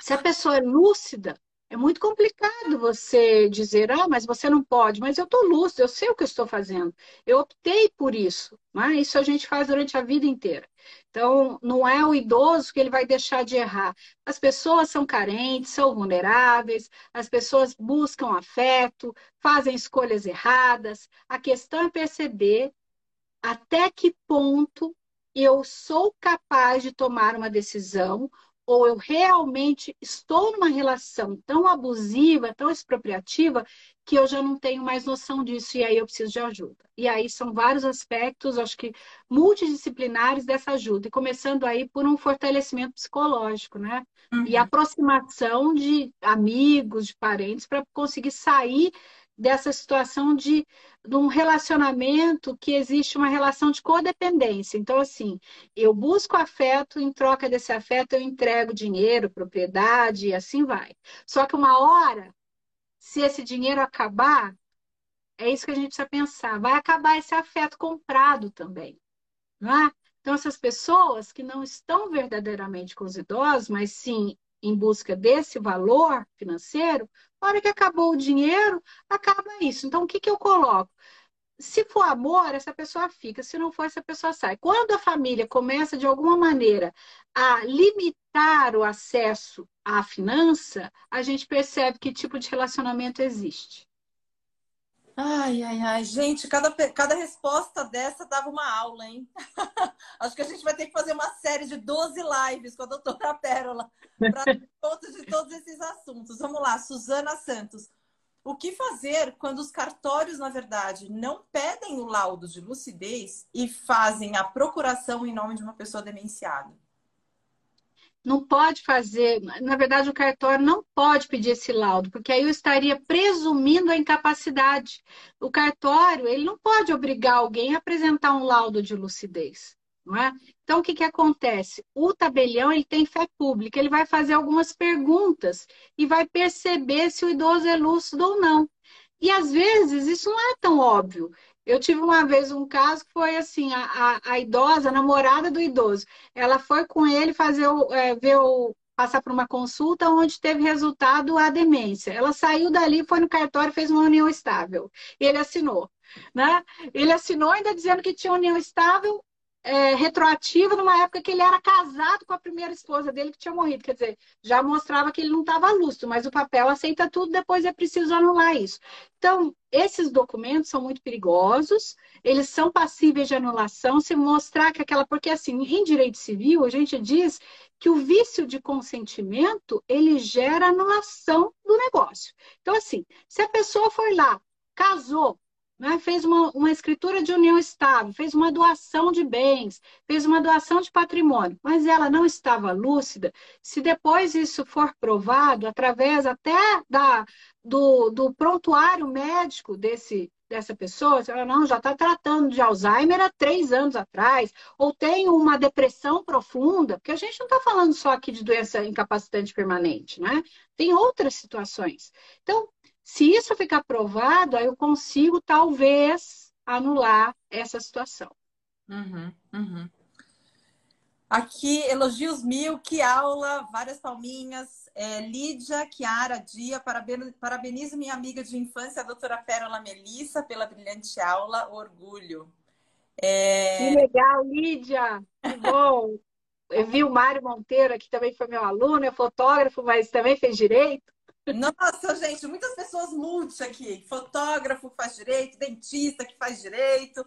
se a pessoa é lúcida, é muito complicado você dizer, ah, mas você não pode, mas eu estou lúcido, eu sei o que eu estou fazendo. Eu optei por isso. Né? Isso a gente faz durante a vida inteira. Então, não é o idoso que ele vai deixar de errar. As pessoas são carentes, são vulneráveis, as pessoas buscam afeto, fazem escolhas erradas. A questão é perceber até que ponto eu sou capaz de tomar uma decisão ou eu realmente estou numa relação tão abusiva, tão expropriativa, que eu já não tenho mais noção disso e aí eu preciso de ajuda. E aí são vários aspectos, acho que multidisciplinares dessa ajuda, e começando aí por um fortalecimento psicológico, né? Uhum. E aproximação de amigos, de parentes, para conseguir sair dessa situação de, de um relacionamento que existe uma relação de codependência. Então, assim, eu busco afeto, em troca desse afeto eu entrego dinheiro, propriedade e assim vai. Só que uma hora, se esse dinheiro acabar, é isso que a gente precisa pensar. Vai acabar esse afeto comprado também, não é? Então, essas pessoas que não estão verdadeiramente com os idosos, mas sim em busca desse valor financeiro, na hora que acabou o dinheiro, acaba isso. Então, o que, que eu coloco? Se for amor, essa pessoa fica, se não for, essa pessoa sai. Quando a família começa, de alguma maneira, a limitar o acesso à finança, a gente percebe que tipo de relacionamento existe. Ai, ai, ai, gente, cada, cada resposta dessa dava uma aula, hein? Acho que a gente vai ter que fazer uma série de 12 lives com a doutora Pérola para conta de todos esses assuntos. Vamos lá, Suzana Santos. O que fazer quando os cartórios, na verdade, não pedem o laudo de lucidez e fazem a procuração em nome de uma pessoa demenciada? Não pode fazer, na verdade, o cartório não pode pedir esse laudo, porque aí eu estaria presumindo a incapacidade. O cartório, ele não pode obrigar alguém a apresentar um laudo de lucidez, não é? Então, o que, que acontece? O tabelião, ele tem fé pública, ele vai fazer algumas perguntas e vai perceber se o idoso é lúcido ou não. E, às vezes, isso não é tão óbvio. Eu tive uma vez um caso que foi assim, a, a, a idosa, a namorada do idoso, ela foi com ele fazer o, é, ver o, passar por uma consulta onde teve resultado a demência. Ela saiu dali, foi no cartório, fez uma união estável. Ele assinou. Né? Ele assinou ainda dizendo que tinha união estável é, retroativa numa época que ele era casado com a primeira esposa dele que tinha morrido. Quer dizer, já mostrava que ele não estava lúcido, mas o papel aceita tudo, depois é preciso anular isso. Então, esses documentos são muito perigosos, eles são passíveis de anulação se mostrar que aquela. Porque, assim, em direito civil, a gente diz que o vício de consentimento ele gera anulação do negócio. Então, assim, se a pessoa foi lá, casou, né? fez uma, uma escritura de união estável, fez uma doação de bens, fez uma doação de patrimônio, mas ela não estava lúcida, se depois isso for provado, através até da, do, do prontuário médico desse, dessa pessoa, ela não, já está tratando de Alzheimer há três anos atrás, ou tem uma depressão profunda, porque a gente não está falando só aqui de doença incapacitante permanente, né? Tem outras situações. Então, se isso ficar provado, aí eu consigo talvez anular essa situação. Uhum, uhum. Aqui, elogios mil, que aula, várias palminhas. É, Lídia, Chiara, Dia, parabenizo minha amiga de infância, a doutora Pérola Melissa, pela brilhante aula, orgulho. É... Que legal, Lídia! Que bom! Eu vi o Mário Monteiro, que também foi meu aluno, é fotógrafo, mas também fez direito. Nossa, gente, muitas pessoas multi aqui. Fotógrafo que faz direito, dentista que faz direito.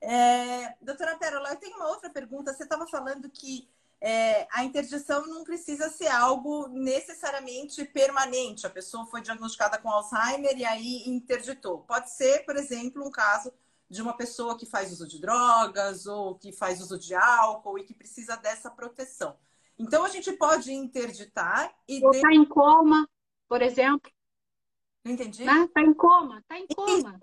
É... Doutora Pérola, eu tenho uma outra pergunta. Você estava falando que é, a interdição não precisa ser algo necessariamente permanente. A pessoa foi diagnosticada com Alzheimer e aí interditou. Pode ser, por exemplo, um caso de uma pessoa que faz uso de drogas ou que faz uso de álcool e que precisa dessa proteção. Então, a gente pode interditar e. Ou está em coma por exemplo. Não entendi. Está né? Tá em coma, está em coma.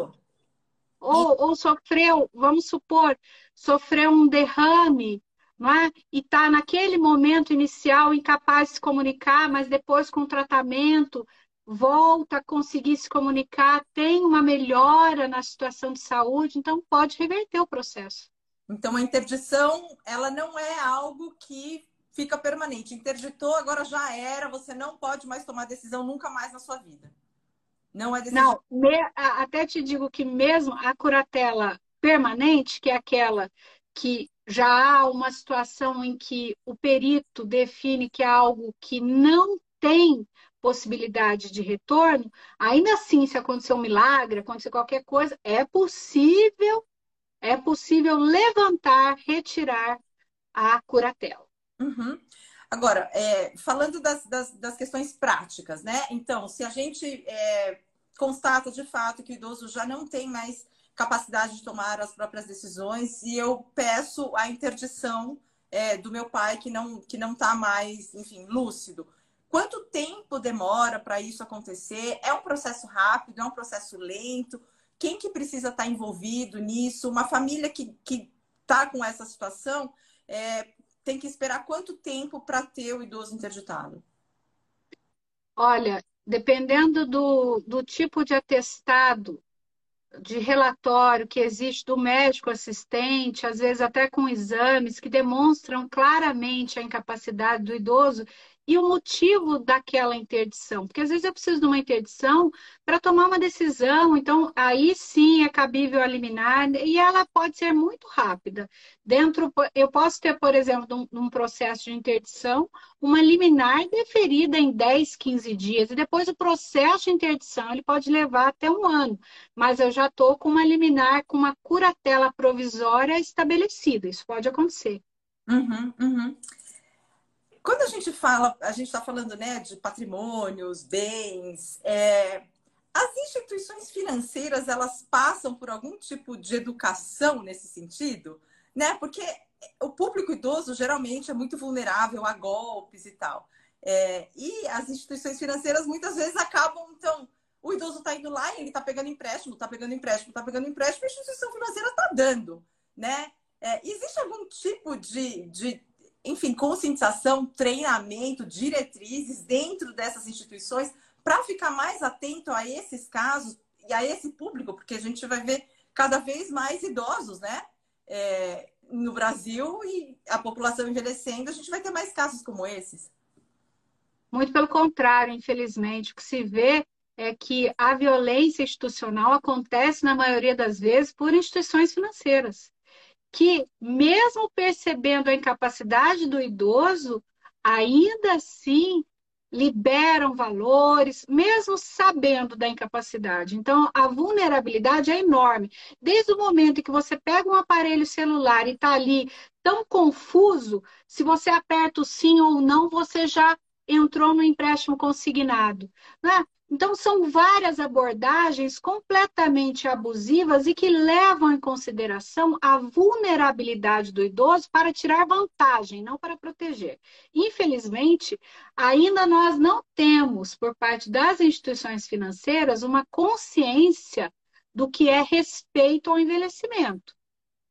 Ou, ou sofreu, vamos supor, sofreu um derrame, não é? E está naquele momento inicial incapaz de se comunicar, mas depois com o tratamento volta a conseguir se comunicar, tem uma melhora na situação de saúde, então pode reverter o processo. Então a interdição, ela não é algo que fica permanente. Interditou, agora já era, você não pode mais tomar decisão nunca mais na sua vida. Não é decisão. Não, me, até te digo que mesmo a curatela permanente, que é aquela que já há uma situação em que o perito define que é algo que não tem possibilidade de retorno, ainda assim, se acontecer um milagre, acontecer qualquer coisa, é possível, é possível levantar, retirar a curatela. Uhum. Agora, é, falando das, das, das, questões práticas, né? Então, se a gente é, constata de fato que o idoso já não tem mais capacidade de tomar as próprias decisões e eu peço a interdição é, do meu pai que não que não está mais, enfim, lúcido. Quanto tempo demora para isso acontecer? É um processo rápido? É um processo lento? Quem que precisa estar tá envolvido nisso? Uma família que está com essa situação é, tem que esperar quanto tempo para ter o idoso interditado? Olha, dependendo do, do tipo de atestado, de relatório que existe do médico assistente, às vezes até com exames que demonstram claramente a incapacidade do idoso, e o motivo daquela interdição. Porque às vezes eu preciso de uma interdição para tomar uma decisão, então aí sim é cabível a liminar e ela pode ser muito rápida. Dentro, eu posso ter, por exemplo, num, processo de interdição, uma liminar deferida em 10, 15 dias, e depois o processo de interdição ele pode levar até um ano, mas eu já estou com uma liminar, com uma curatela provisória estabelecida, isso pode acontecer. Uhum, uhum. Quando a gente fala, a gente está falando né, de patrimônios, bens, é, as instituições financeiras elas passam por algum tipo de educação nesse sentido, né? Porque o público idoso geralmente é muito vulnerável a golpes e tal. É, e as instituições financeiras muitas vezes acabam, então, o idoso está indo lá e ele está pegando empréstimo, está pegando empréstimo, está pegando empréstimo, a instituição financeira está dando, né? É, existe algum tipo de, de enfim, conscientização, treinamento, diretrizes dentro dessas instituições para ficar mais atento a esses casos e a esse público, porque a gente vai ver cada vez mais idosos, né? É, no Brasil e a população envelhecendo, a gente vai ter mais casos como esses. Muito pelo contrário, infelizmente, o que se vê é que a violência institucional acontece, na maioria das vezes, por instituições financeiras que, mesmo percebendo a incapacidade do idoso, ainda assim liberam valores, mesmo sabendo da incapacidade. Então, a vulnerabilidade é enorme. Desde o momento em que você pega um aparelho celular e está ali tão confuso, se você aperta o sim ou não, você já entrou no empréstimo consignado. Né? Então, são várias abordagens completamente abusivas e que levam em consideração a vulnerabilidade do idoso para tirar vantagem, não para proteger. Infelizmente, ainda nós não temos, por parte das instituições financeiras, uma consciência do que é respeito ao envelhecimento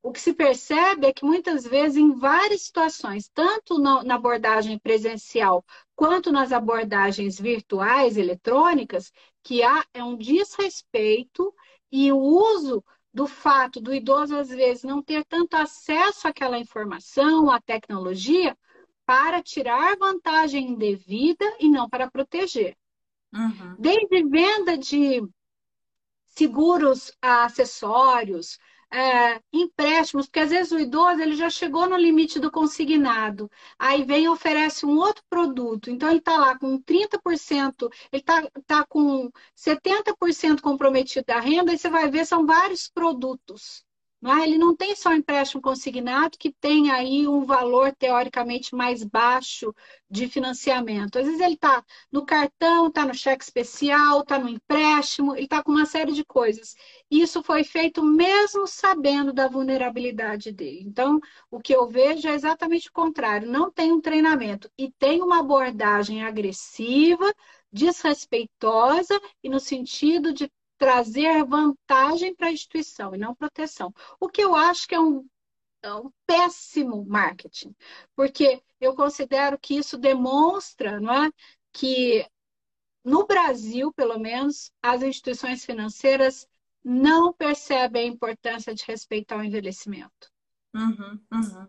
o que se percebe é que muitas vezes, em várias situações, tanto na abordagem presencial quanto nas abordagens virtuais, eletrônicas, que há é um desrespeito e o uso do fato do idoso, às vezes, não ter tanto acesso àquela informação, à tecnologia, para tirar vantagem indevida e não para proteger. Uhum. Desde venda de seguros acessórios, é, empréstimos, porque às vezes o idoso ele já chegou no limite do consignado, aí vem e oferece um outro produto, então ele está lá com 30%, ele está tá com 70% comprometido da renda, e você vai ver, são vários produtos. É? Ele não tem só empréstimo consignado, que tem aí um valor teoricamente mais baixo de financiamento. Às vezes ele está no cartão, está no cheque especial, está no empréstimo, ele está com uma série de coisas. Isso foi feito mesmo sabendo da vulnerabilidade dele. Então, o que eu vejo é exatamente o contrário: não tem um treinamento e tem uma abordagem agressiva, desrespeitosa e no sentido de trazer vantagem para a instituição e não proteção. O que eu acho que é um, é um péssimo marketing, porque eu considero que isso demonstra não é, que no Brasil, pelo menos, as instituições financeiras não percebem a importância de respeitar o envelhecimento. Uhum, uhum.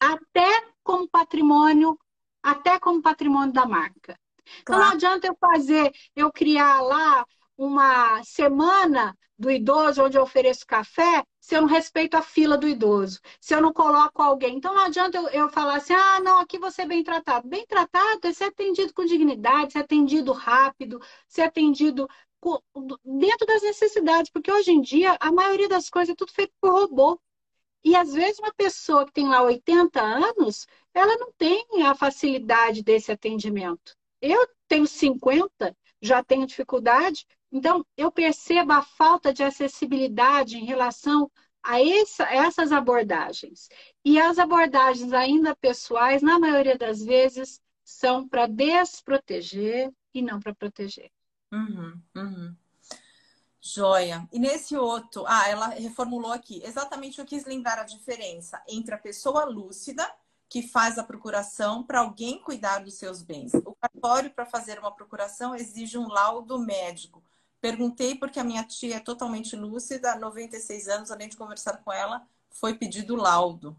Até como patrimônio, até como patrimônio da marca. Claro. Então não adianta eu fazer, eu criar lá uma semana do idoso onde eu ofereço café se eu não respeito a fila do idoso, se eu não coloco alguém. Então não adianta eu, eu falar assim, ah, não, aqui você é bem tratado. Bem tratado é ser atendido com dignidade, ser atendido rápido, ser atendido com, dentro das necessidades, porque hoje em dia a maioria das coisas é tudo feito por robô. E às vezes uma pessoa que tem lá 80 anos, ela não tem a facilidade desse atendimento. Eu tenho 50, já tenho dificuldade, então, eu percebo a falta de acessibilidade em relação a essa, essas abordagens. E as abordagens ainda pessoais, na maioria das vezes, são para desproteger e não para proteger. Uhum, uhum. Joia. E nesse outro, ah, ela reformulou aqui. Exatamente eu quis lembrar a diferença entre a pessoa lúcida que faz a procuração para alguém cuidar dos seus bens. O cartório, para fazer uma procuração, exige um laudo médico Perguntei porque a minha tia é totalmente lúcida, 96 anos, além de conversar com ela, foi pedido laudo.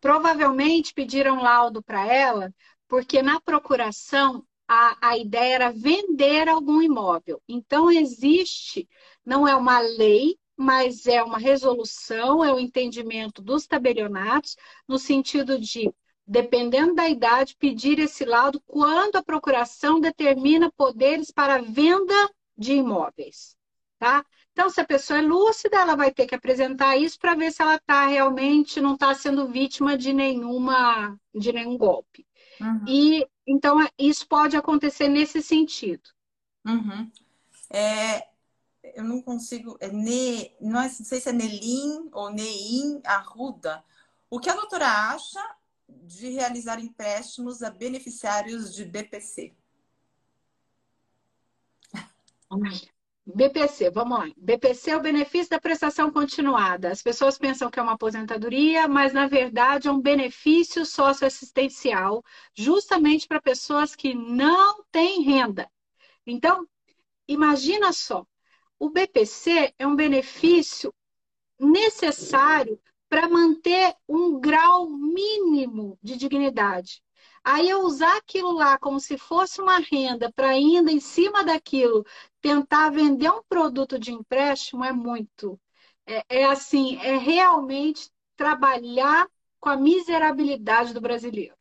Provavelmente pediram laudo para ela Porque na procuração, a, a ideia era vender algum imóvel. Então, existe, não é uma lei, mas é uma resolução, é o entendimento dos tabelionatos, no sentido de, dependendo da idade, pedir esse laudo quando a procuração determina poderes para venda de imóveis, tá? Então, se a pessoa é lúcida, ela vai ter que apresentar isso para ver se ela está realmente não está sendo vítima de nenhuma de nenhum golpe. Uhum. E então isso pode acontecer nesse sentido. Uhum. É, eu não consigo. É ne, não, é, não sei se é Nelim ou Neim Arruda. O que a doutora acha de realizar empréstimos a beneficiários de BPC? BPC, vamos lá. BPC é o benefício da prestação continuada. As pessoas pensam que é uma aposentadoria, mas na verdade é um benefício socioassistencial, justamente para pessoas que não têm renda. Então, imagina só, o BPC é um benefício necessário para manter um grau mínimo de dignidade. Aí eu usar aquilo lá como se fosse uma renda para ainda em cima daquilo tentar vender um produto de empréstimo é muito. É, é assim, é realmente trabalhar com a miserabilidade do brasileiro.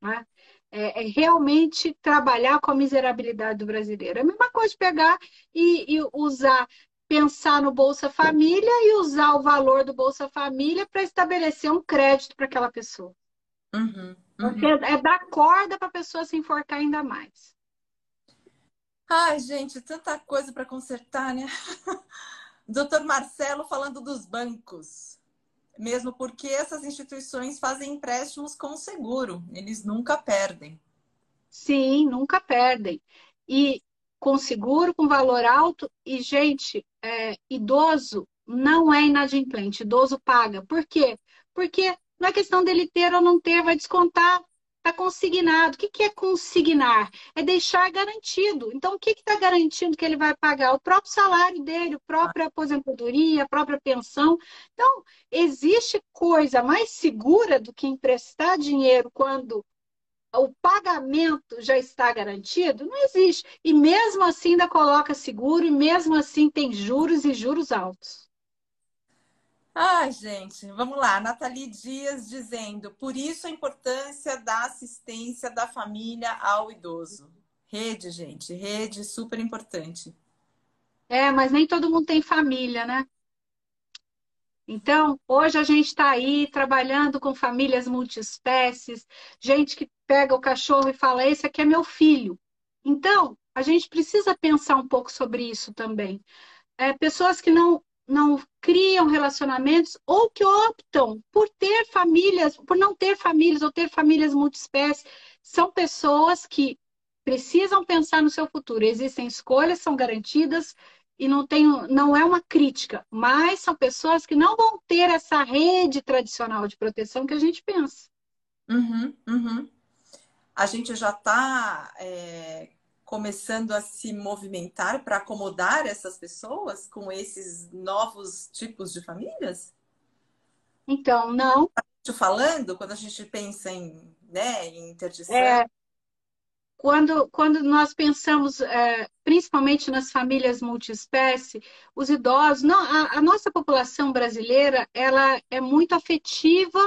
Né? É, é, realmente trabalhar com a miserabilidade do brasileiro. É a mesma coisa pegar e, e usar, pensar no Bolsa Família e usar o valor do Bolsa Família para estabelecer um crédito para aquela pessoa. Uhum, uhum. Porque é dar corda para a pessoa se enforcar ainda mais. Ai, gente, tanta coisa para consertar, né? Doutor Marcelo falando dos bancos. Mesmo porque essas instituições fazem empréstimos com seguro, eles nunca perdem. Sim, nunca perdem. E com seguro, com valor alto, e, gente, é, idoso não é inadimplente, idoso paga. Por quê? Porque não é questão dele ter ou não ter, vai descontar, está consignado. O que, que é consignar? É deixar garantido. Então, o que está garantindo que ele vai pagar? O próprio salário dele, a própria aposentadoria, a própria pensão. Então, existe coisa mais segura do que emprestar dinheiro quando o pagamento já está garantido? Não existe. E mesmo assim ainda coloca seguro, e mesmo assim tem juros e juros altos. Ai, gente, vamos lá. Nathalie Dias dizendo: por isso a importância da assistência da família ao idoso. Rede, gente, rede super importante. É, mas nem todo mundo tem família, né? Então, hoje a gente está aí trabalhando com famílias multiespécies, gente que pega o cachorro e fala: esse aqui é meu filho. Então, a gente precisa pensar um pouco sobre isso também. É, pessoas que não não criam relacionamentos ou que optam por ter famílias, por não ter famílias ou ter famílias multiespécies, são pessoas que precisam pensar no seu futuro. Existem escolhas, são garantidas e não tem, não é uma crítica, mas são pessoas que não vão ter essa rede tradicional de proteção que a gente pensa. Uhum, uhum. A gente já está é, começando a se movimentar para acomodar essas pessoas com esses novos tipos de famílias? Então, não. Falando, quando a gente pensa em, né, em interdição. É, quando, quando nós pensamos, é, principalmente nas famílias multiespécie, os idosos, não, a, a nossa população brasileira, ela é muito afetiva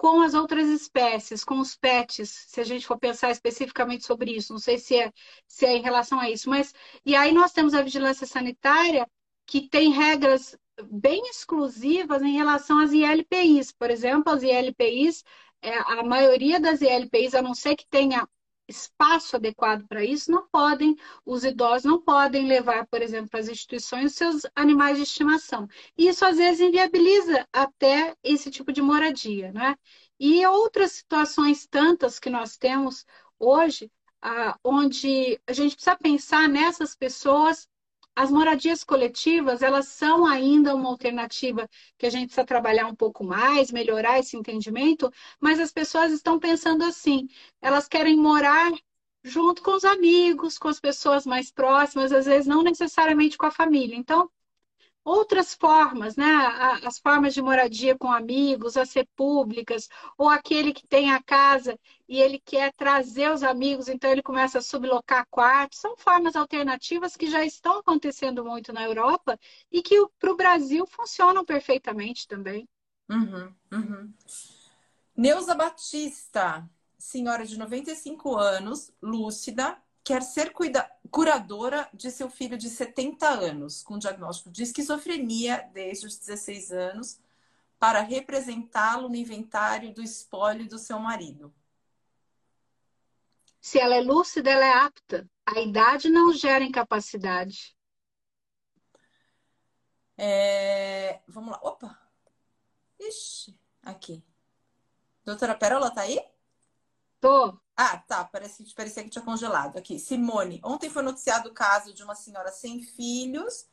com as outras espécies, com os pets, se a gente for pensar especificamente sobre isso, não sei se é, se é em relação a isso, mas e aí nós temos a vigilância sanitária que tem regras bem exclusivas em relação às ILPIs. Por exemplo, as ILPIs, é, a maioria das ILPIs, a não ser que tenha espaço adequado para isso, não podem, os idosos não podem levar, por exemplo, para as instituições seus animais de estimação. Isso às vezes inviabiliza até esse tipo de moradia, né? E outras situações tantas que nós temos hoje, ah, onde a gente precisa pensar nessas pessoas as moradias coletivas, elas são ainda uma alternativa que a gente precisa trabalhar um pouco mais, melhorar esse entendimento, mas as pessoas estão pensando assim, elas querem morar junto com os amigos, com as pessoas mais próximas, às vezes não necessariamente com a família. Então, outras formas, né? As formas de moradia com amigos, as repúblicas, ou aquele que tem a casa e ele quer trazer os amigos, então ele começa a sublocar quartos. São formas alternativas que já estão acontecendo muito na Europa e que para o Brasil funcionam perfeitamente também. Uhum, uhum. Neuza Batista, senhora de 95 anos, lúcida, quer ser cuida curadora de seu filho de 70 anos, com diagnóstico de esquizofrenia desde os 16 anos, para representá-lo no inventário do espólio do seu marido. Se ela é lúcida, ela é apta. A idade não gera incapacidade. É... Vamos lá. Opa! Ixi, aqui. Doutora Perola, tá aí? Tô. Ah, tá. Parecia, parecia que tinha congelado. Aqui. Simone. Ontem foi noticiado o caso de uma senhora sem filhos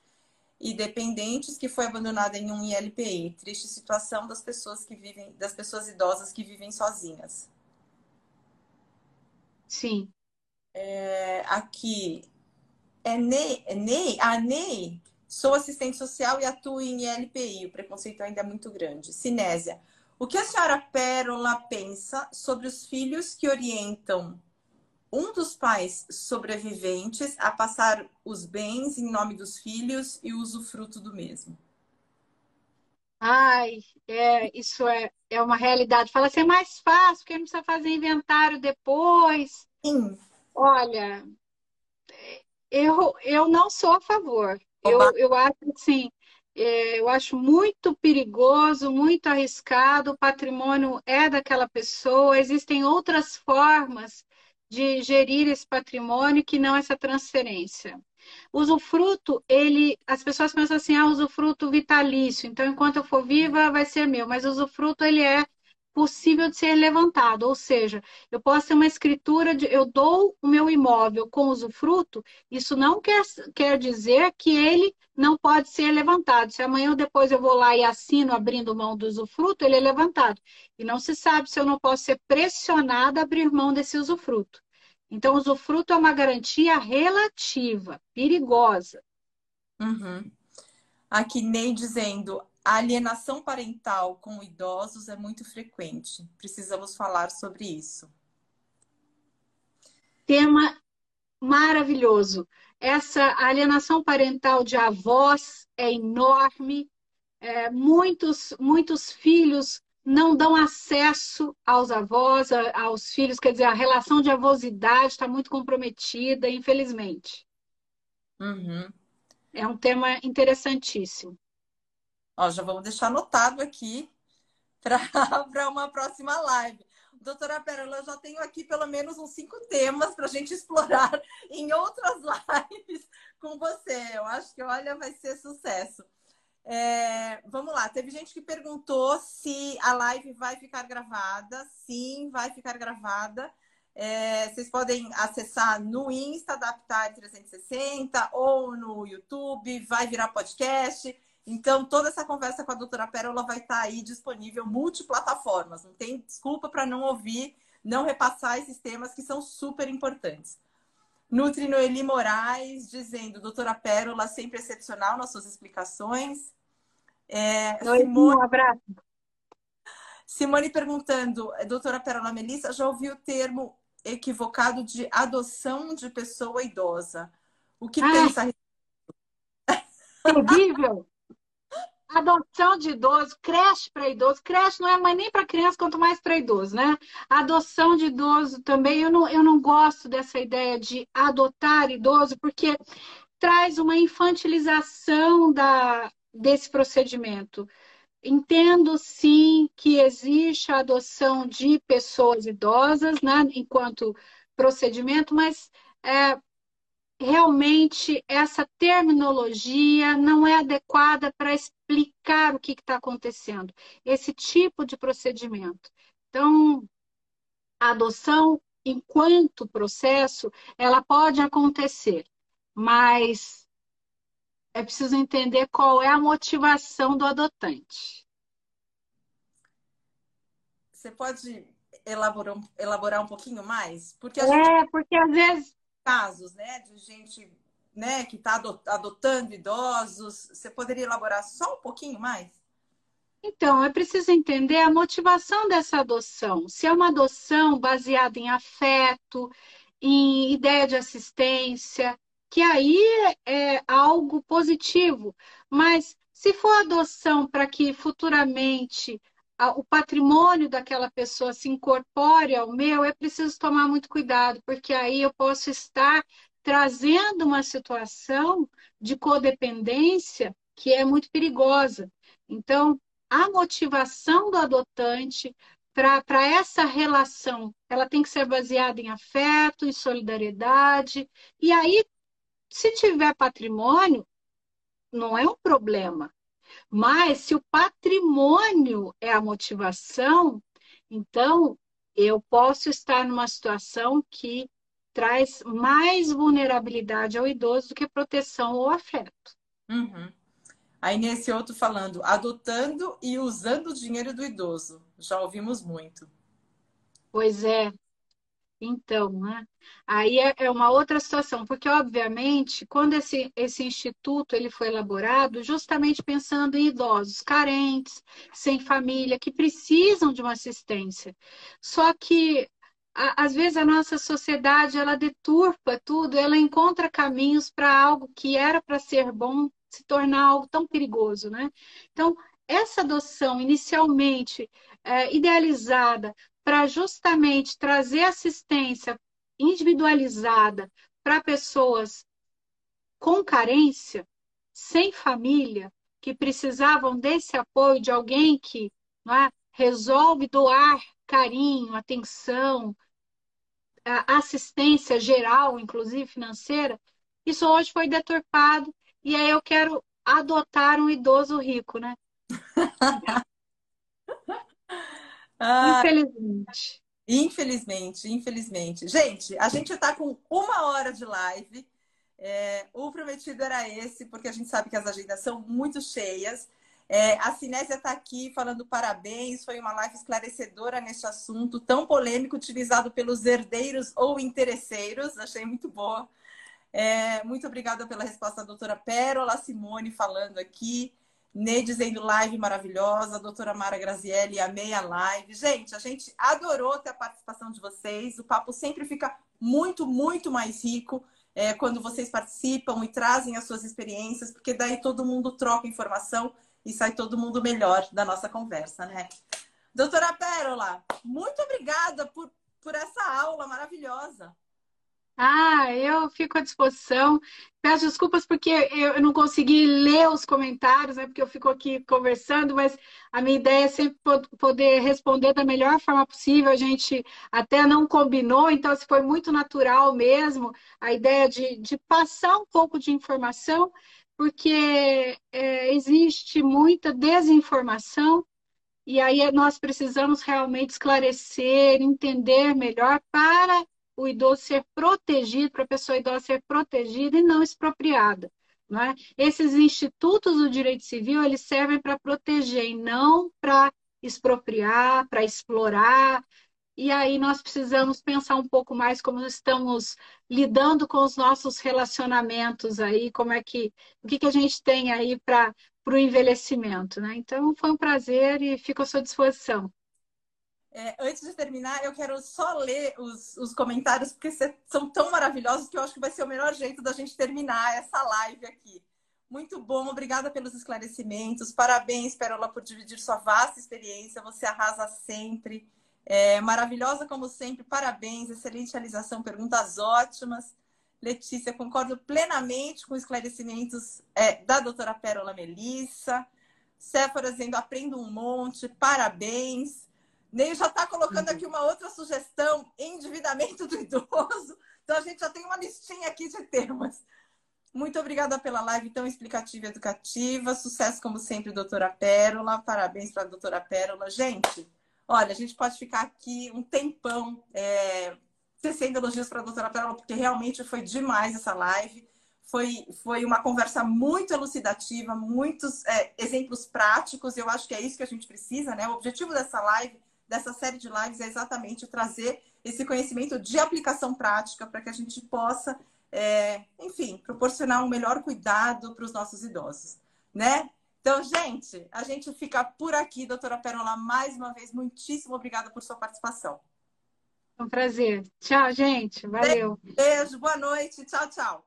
e dependentes que foi abandonada em um ILPI. Triste situação das pessoas que vivem, das pessoas idosas que vivem sozinhas. Sim. É, aqui. É Ney, é Ney? A ah, Ney. Sou assistente social e atuo em ILPI. O preconceito ainda é muito grande. Cinésia. O que a senhora Pérola pensa sobre os filhos que orientam um dos pais sobreviventes a passar os bens em nome dos filhos e usufruto do mesmo? Ai, é, isso é, é uma realidade. Fala assim, é mais fácil, porque não precisa fazer inventário depois. Sim. Olha, eu, eu não sou a favor. Eu, eu acho assim, é, eu acho muito perigoso, muito arriscado. O patrimônio é daquela pessoa, existem outras formas de gerir esse patrimônio que não essa transferência. Usufruto, ele, as pessoas pensam assim, ah, usufruto vitalício, então enquanto eu for viva vai ser meu, mas usufruto ele é possível de ser levantado, ou seja, eu posso ter uma escritura de eu dou o meu imóvel com usufruto, isso não quer, quer dizer que ele não pode ser levantado. Se amanhã ou depois eu vou lá e assino abrindo mão do usufruto, ele é levantado. E não se sabe se eu não posso ser pressionada a abrir mão desse usufruto. Então, usufruto é uma garantia relativa, perigosa. Uhum. Aqui, Ney dizendo, a alienação parental com idosos é muito frequente. Precisamos falar sobre isso. Tema maravilhoso. Essa alienação parental de avós é enorme. É, muitos, muitos filhos não dão acesso aos avós, aos filhos, quer dizer, a relação de avosidade está muito comprometida, infelizmente. Uhum. É um tema interessantíssimo. Ó, já vamos deixar anotado aqui para uma próxima live. Doutora Pérola, eu já tenho aqui pelo menos uns cinco temas para a gente explorar em outras lives com você. Eu acho que, olha, vai ser sucesso. É, vamos lá, teve gente que perguntou se a live vai ficar gravada. Sim, vai ficar gravada. É, vocês podem acessar no Insta da Aptar 360 ou no YouTube, vai virar podcast. Então, toda essa conversa com a doutora Pérola vai estar aí disponível multiplataformas. Não tem desculpa para não ouvir, não repassar esses temas que são super importantes. Nutri Noeli Moraes dizendo, doutora Pérola, sempre excepcional nas suas explicações. É, Oi, Simone... Um abraço. Simone perguntando, doutora Pérola Melissa, já ouviu o termo equivocado de adoção de pessoa idosa? O que ah, pensa? Terrível! Adoção de idoso, creche para idoso, creche não é mais nem para criança, quanto mais para idoso, né? Adoção de idoso também, eu não, eu não gosto dessa ideia de adotar idoso, porque traz uma infantilização da, desse procedimento. Entendo sim que existe a adoção de pessoas idosas, né, enquanto procedimento, mas é, realmente essa terminologia não é adequada para explicar o que está acontecendo, esse tipo de procedimento. Então, a adoção, enquanto processo, ela pode acontecer, mas é preciso entender qual é a motivação do adotante. Você pode elaborar, elaborar um pouquinho mais? Porque é, gente... porque às vezes casos, né, de gente né, que está adotando idosos. Você poderia elaborar só um pouquinho mais? Então, é preciso entender a motivação dessa adoção. Se é uma adoção baseada em afeto, em ideia de assistência, que aí é algo positivo. Mas se for adoção para que futuramente o patrimônio daquela pessoa se incorpore ao meu, é preciso tomar muito cuidado, porque aí eu posso estar trazendo uma situação de codependência que é muito perigosa. Então, a motivação do adotante para essa relação, ela tem que ser baseada em afeto, em solidariedade. E aí, se tiver patrimônio, não é um problema. Mas se o patrimônio é a motivação, então eu posso estar numa situação que traz mais vulnerabilidade ao idoso do que proteção ou afeto. Uhum. Aí nesse outro falando, adotando e usando o dinheiro do idoso. Já ouvimos muito. Pois é, então, né? Aí é, é uma outra situação, porque obviamente, quando esse, esse instituto ele foi elaborado, justamente pensando em idosos carentes, sem família, que precisam de uma assistência. Só que às vezes a nossa sociedade ela deturpa tudo, ela encontra caminhos para algo que era para ser bom se tornar algo tão perigoso, né? Então, essa adoção inicialmente é, idealizada para justamente trazer assistência individualizada para pessoas com carência, sem família, que precisavam desse apoio de alguém que é, resolve doar carinho, atenção, assistência geral, inclusive financeira, isso hoje foi deturpado e aí eu quero adotar um idoso rico, né? Ah, infelizmente. Infelizmente, infelizmente. Gente, a gente está com uma hora de live. É, o prometido era esse, porque a gente sabe que as agendas são muito cheias. É, a Cinésia está aqui falando parabéns, foi uma live esclarecedora neste assunto tão polêmico, utilizado pelos herdeiros ou interesseiros. Achei muito boa. É, muito obrigada pela resposta, doutora Pérola Simone falando aqui. Ney dizendo live maravilhosa, doutora Mara Grazielli, amei a live. Gente, a gente adorou ter a participação de vocês. O papo sempre fica muito, muito mais rico é, quando vocês participam e trazem as suas experiências, porque daí todo mundo troca informação e sai todo mundo melhor da nossa conversa, né? Doutora Pérola, muito obrigada por, por essa aula maravilhosa. Ah, eu fico à disposição. Peço desculpas porque eu não consegui ler os comentários, né? Porque eu fico aqui conversando, mas a minha ideia é sempre poder responder da melhor forma possível. A gente até não combinou, então se foi muito natural mesmo a ideia de, de passar um pouco de informação, porque é, existe muita desinformação. E aí nós precisamos realmente esclarecer, entender melhor para o idoso ser protegido, para a pessoa idosa ser protegida e não expropriada. Não é? Esses institutos do direito civil, eles servem para proteger e não para expropriar, para explorar. E aí nós precisamos pensar um pouco mais como estamos lidando com os nossos relacionamentos aí, como é que o que, que a gente tem aí para o envelhecimento, né? Então foi um prazer e fico à sua disposição. É, antes de terminar, eu quero só ler os, os comentários, porque são tão maravilhosos que eu acho que vai ser o melhor jeito da gente terminar essa live aqui. Muito bom, obrigada pelos esclarecimentos. Parabéns, Perola, por dividir sua vasta experiência. Você arrasa sempre. É, maravilhosa como sempre, parabéns, excelente realização, perguntas ótimas. Letícia, concordo plenamente com os esclarecimentos é, da doutora Pérola Melissa. Séfora dizendo, aprendo um monte, parabéns. Ney já está colocando aqui uma outra sugestão: endividamento do idoso. Então a gente já tem uma listinha aqui de temas. Muito obrigada pela live tão explicativa e educativa. Sucesso, como sempre, doutora Pérola. Parabéns para a doutora Pérola. Gente, olha, a gente pode ficar aqui um tempão é, tecendo elogios para a doutora Pérola, porque realmente foi demais essa live. Foi, foi uma conversa muito elucidativa, muitos é, exemplos práticos. Eu acho que é isso que a gente precisa, né? O objetivo dessa live dessa série de lives é exatamente trazer esse conhecimento de aplicação prática para que a gente possa é, enfim, proporcionar um melhor cuidado para os nossos idosos, né? Então, gente, a gente fica por aqui, doutora Pérola, mais uma vez, muitíssimo obrigada por sua participação. É um prazer. Tchau, gente. Valeu. Beijo, boa noite. Tchau, tchau.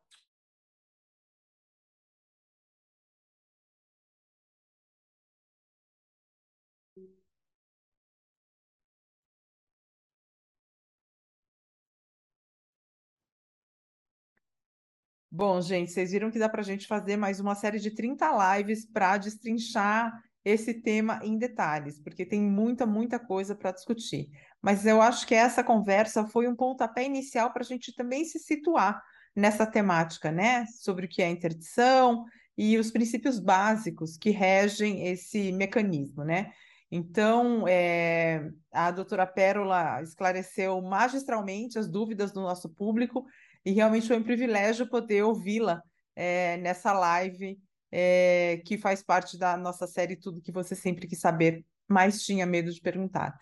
Bom, gente, vocês viram que dá para a gente fazer mais uma série de 30 lives para destrinchar esse tema em detalhes, porque tem muita, muita coisa para discutir. Mas eu acho que essa conversa foi um pontapé inicial para a gente também se situar nessa temática, né? Sobre o que é interdição e os princípios básicos que regem esse mecanismo, né? Então, é, a doutora Pérola esclareceu magistralmente as dúvidas do nosso público e realmente foi um privilégio poder ouvi-la é, nessa live é, que faz parte da nossa série Tudo que você sempre quis saber, mas tinha medo de perguntar.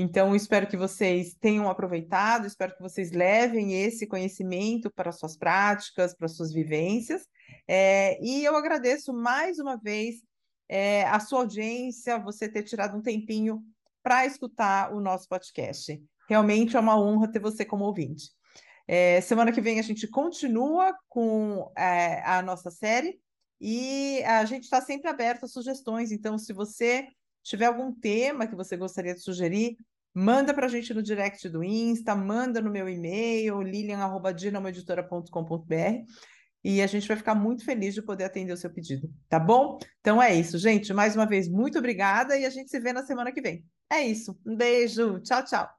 Então, espero que vocês tenham aproveitado, espero que vocês levem esse conhecimento para suas práticas, para suas vivências. É, e eu agradeço mais uma vez é, a sua audiência, você ter tirado um tempinho para escutar o nosso podcast. Realmente é uma honra ter você como ouvinte. É, semana que vem a gente continua com é, a nossa série e a gente está sempre aberto a sugestões. Então, se você tiver algum tema que você gostaria de sugerir, manda para a gente no direct do Insta, manda no meu e-mail, lilian.dinamoeditora.com.br e a gente vai ficar muito feliz de poder atender o seu pedido, tá bom? Então é isso, gente. Mais uma vez, muito obrigada e a gente se vê na semana que vem. É isso. Um beijo. Tchau, tchau.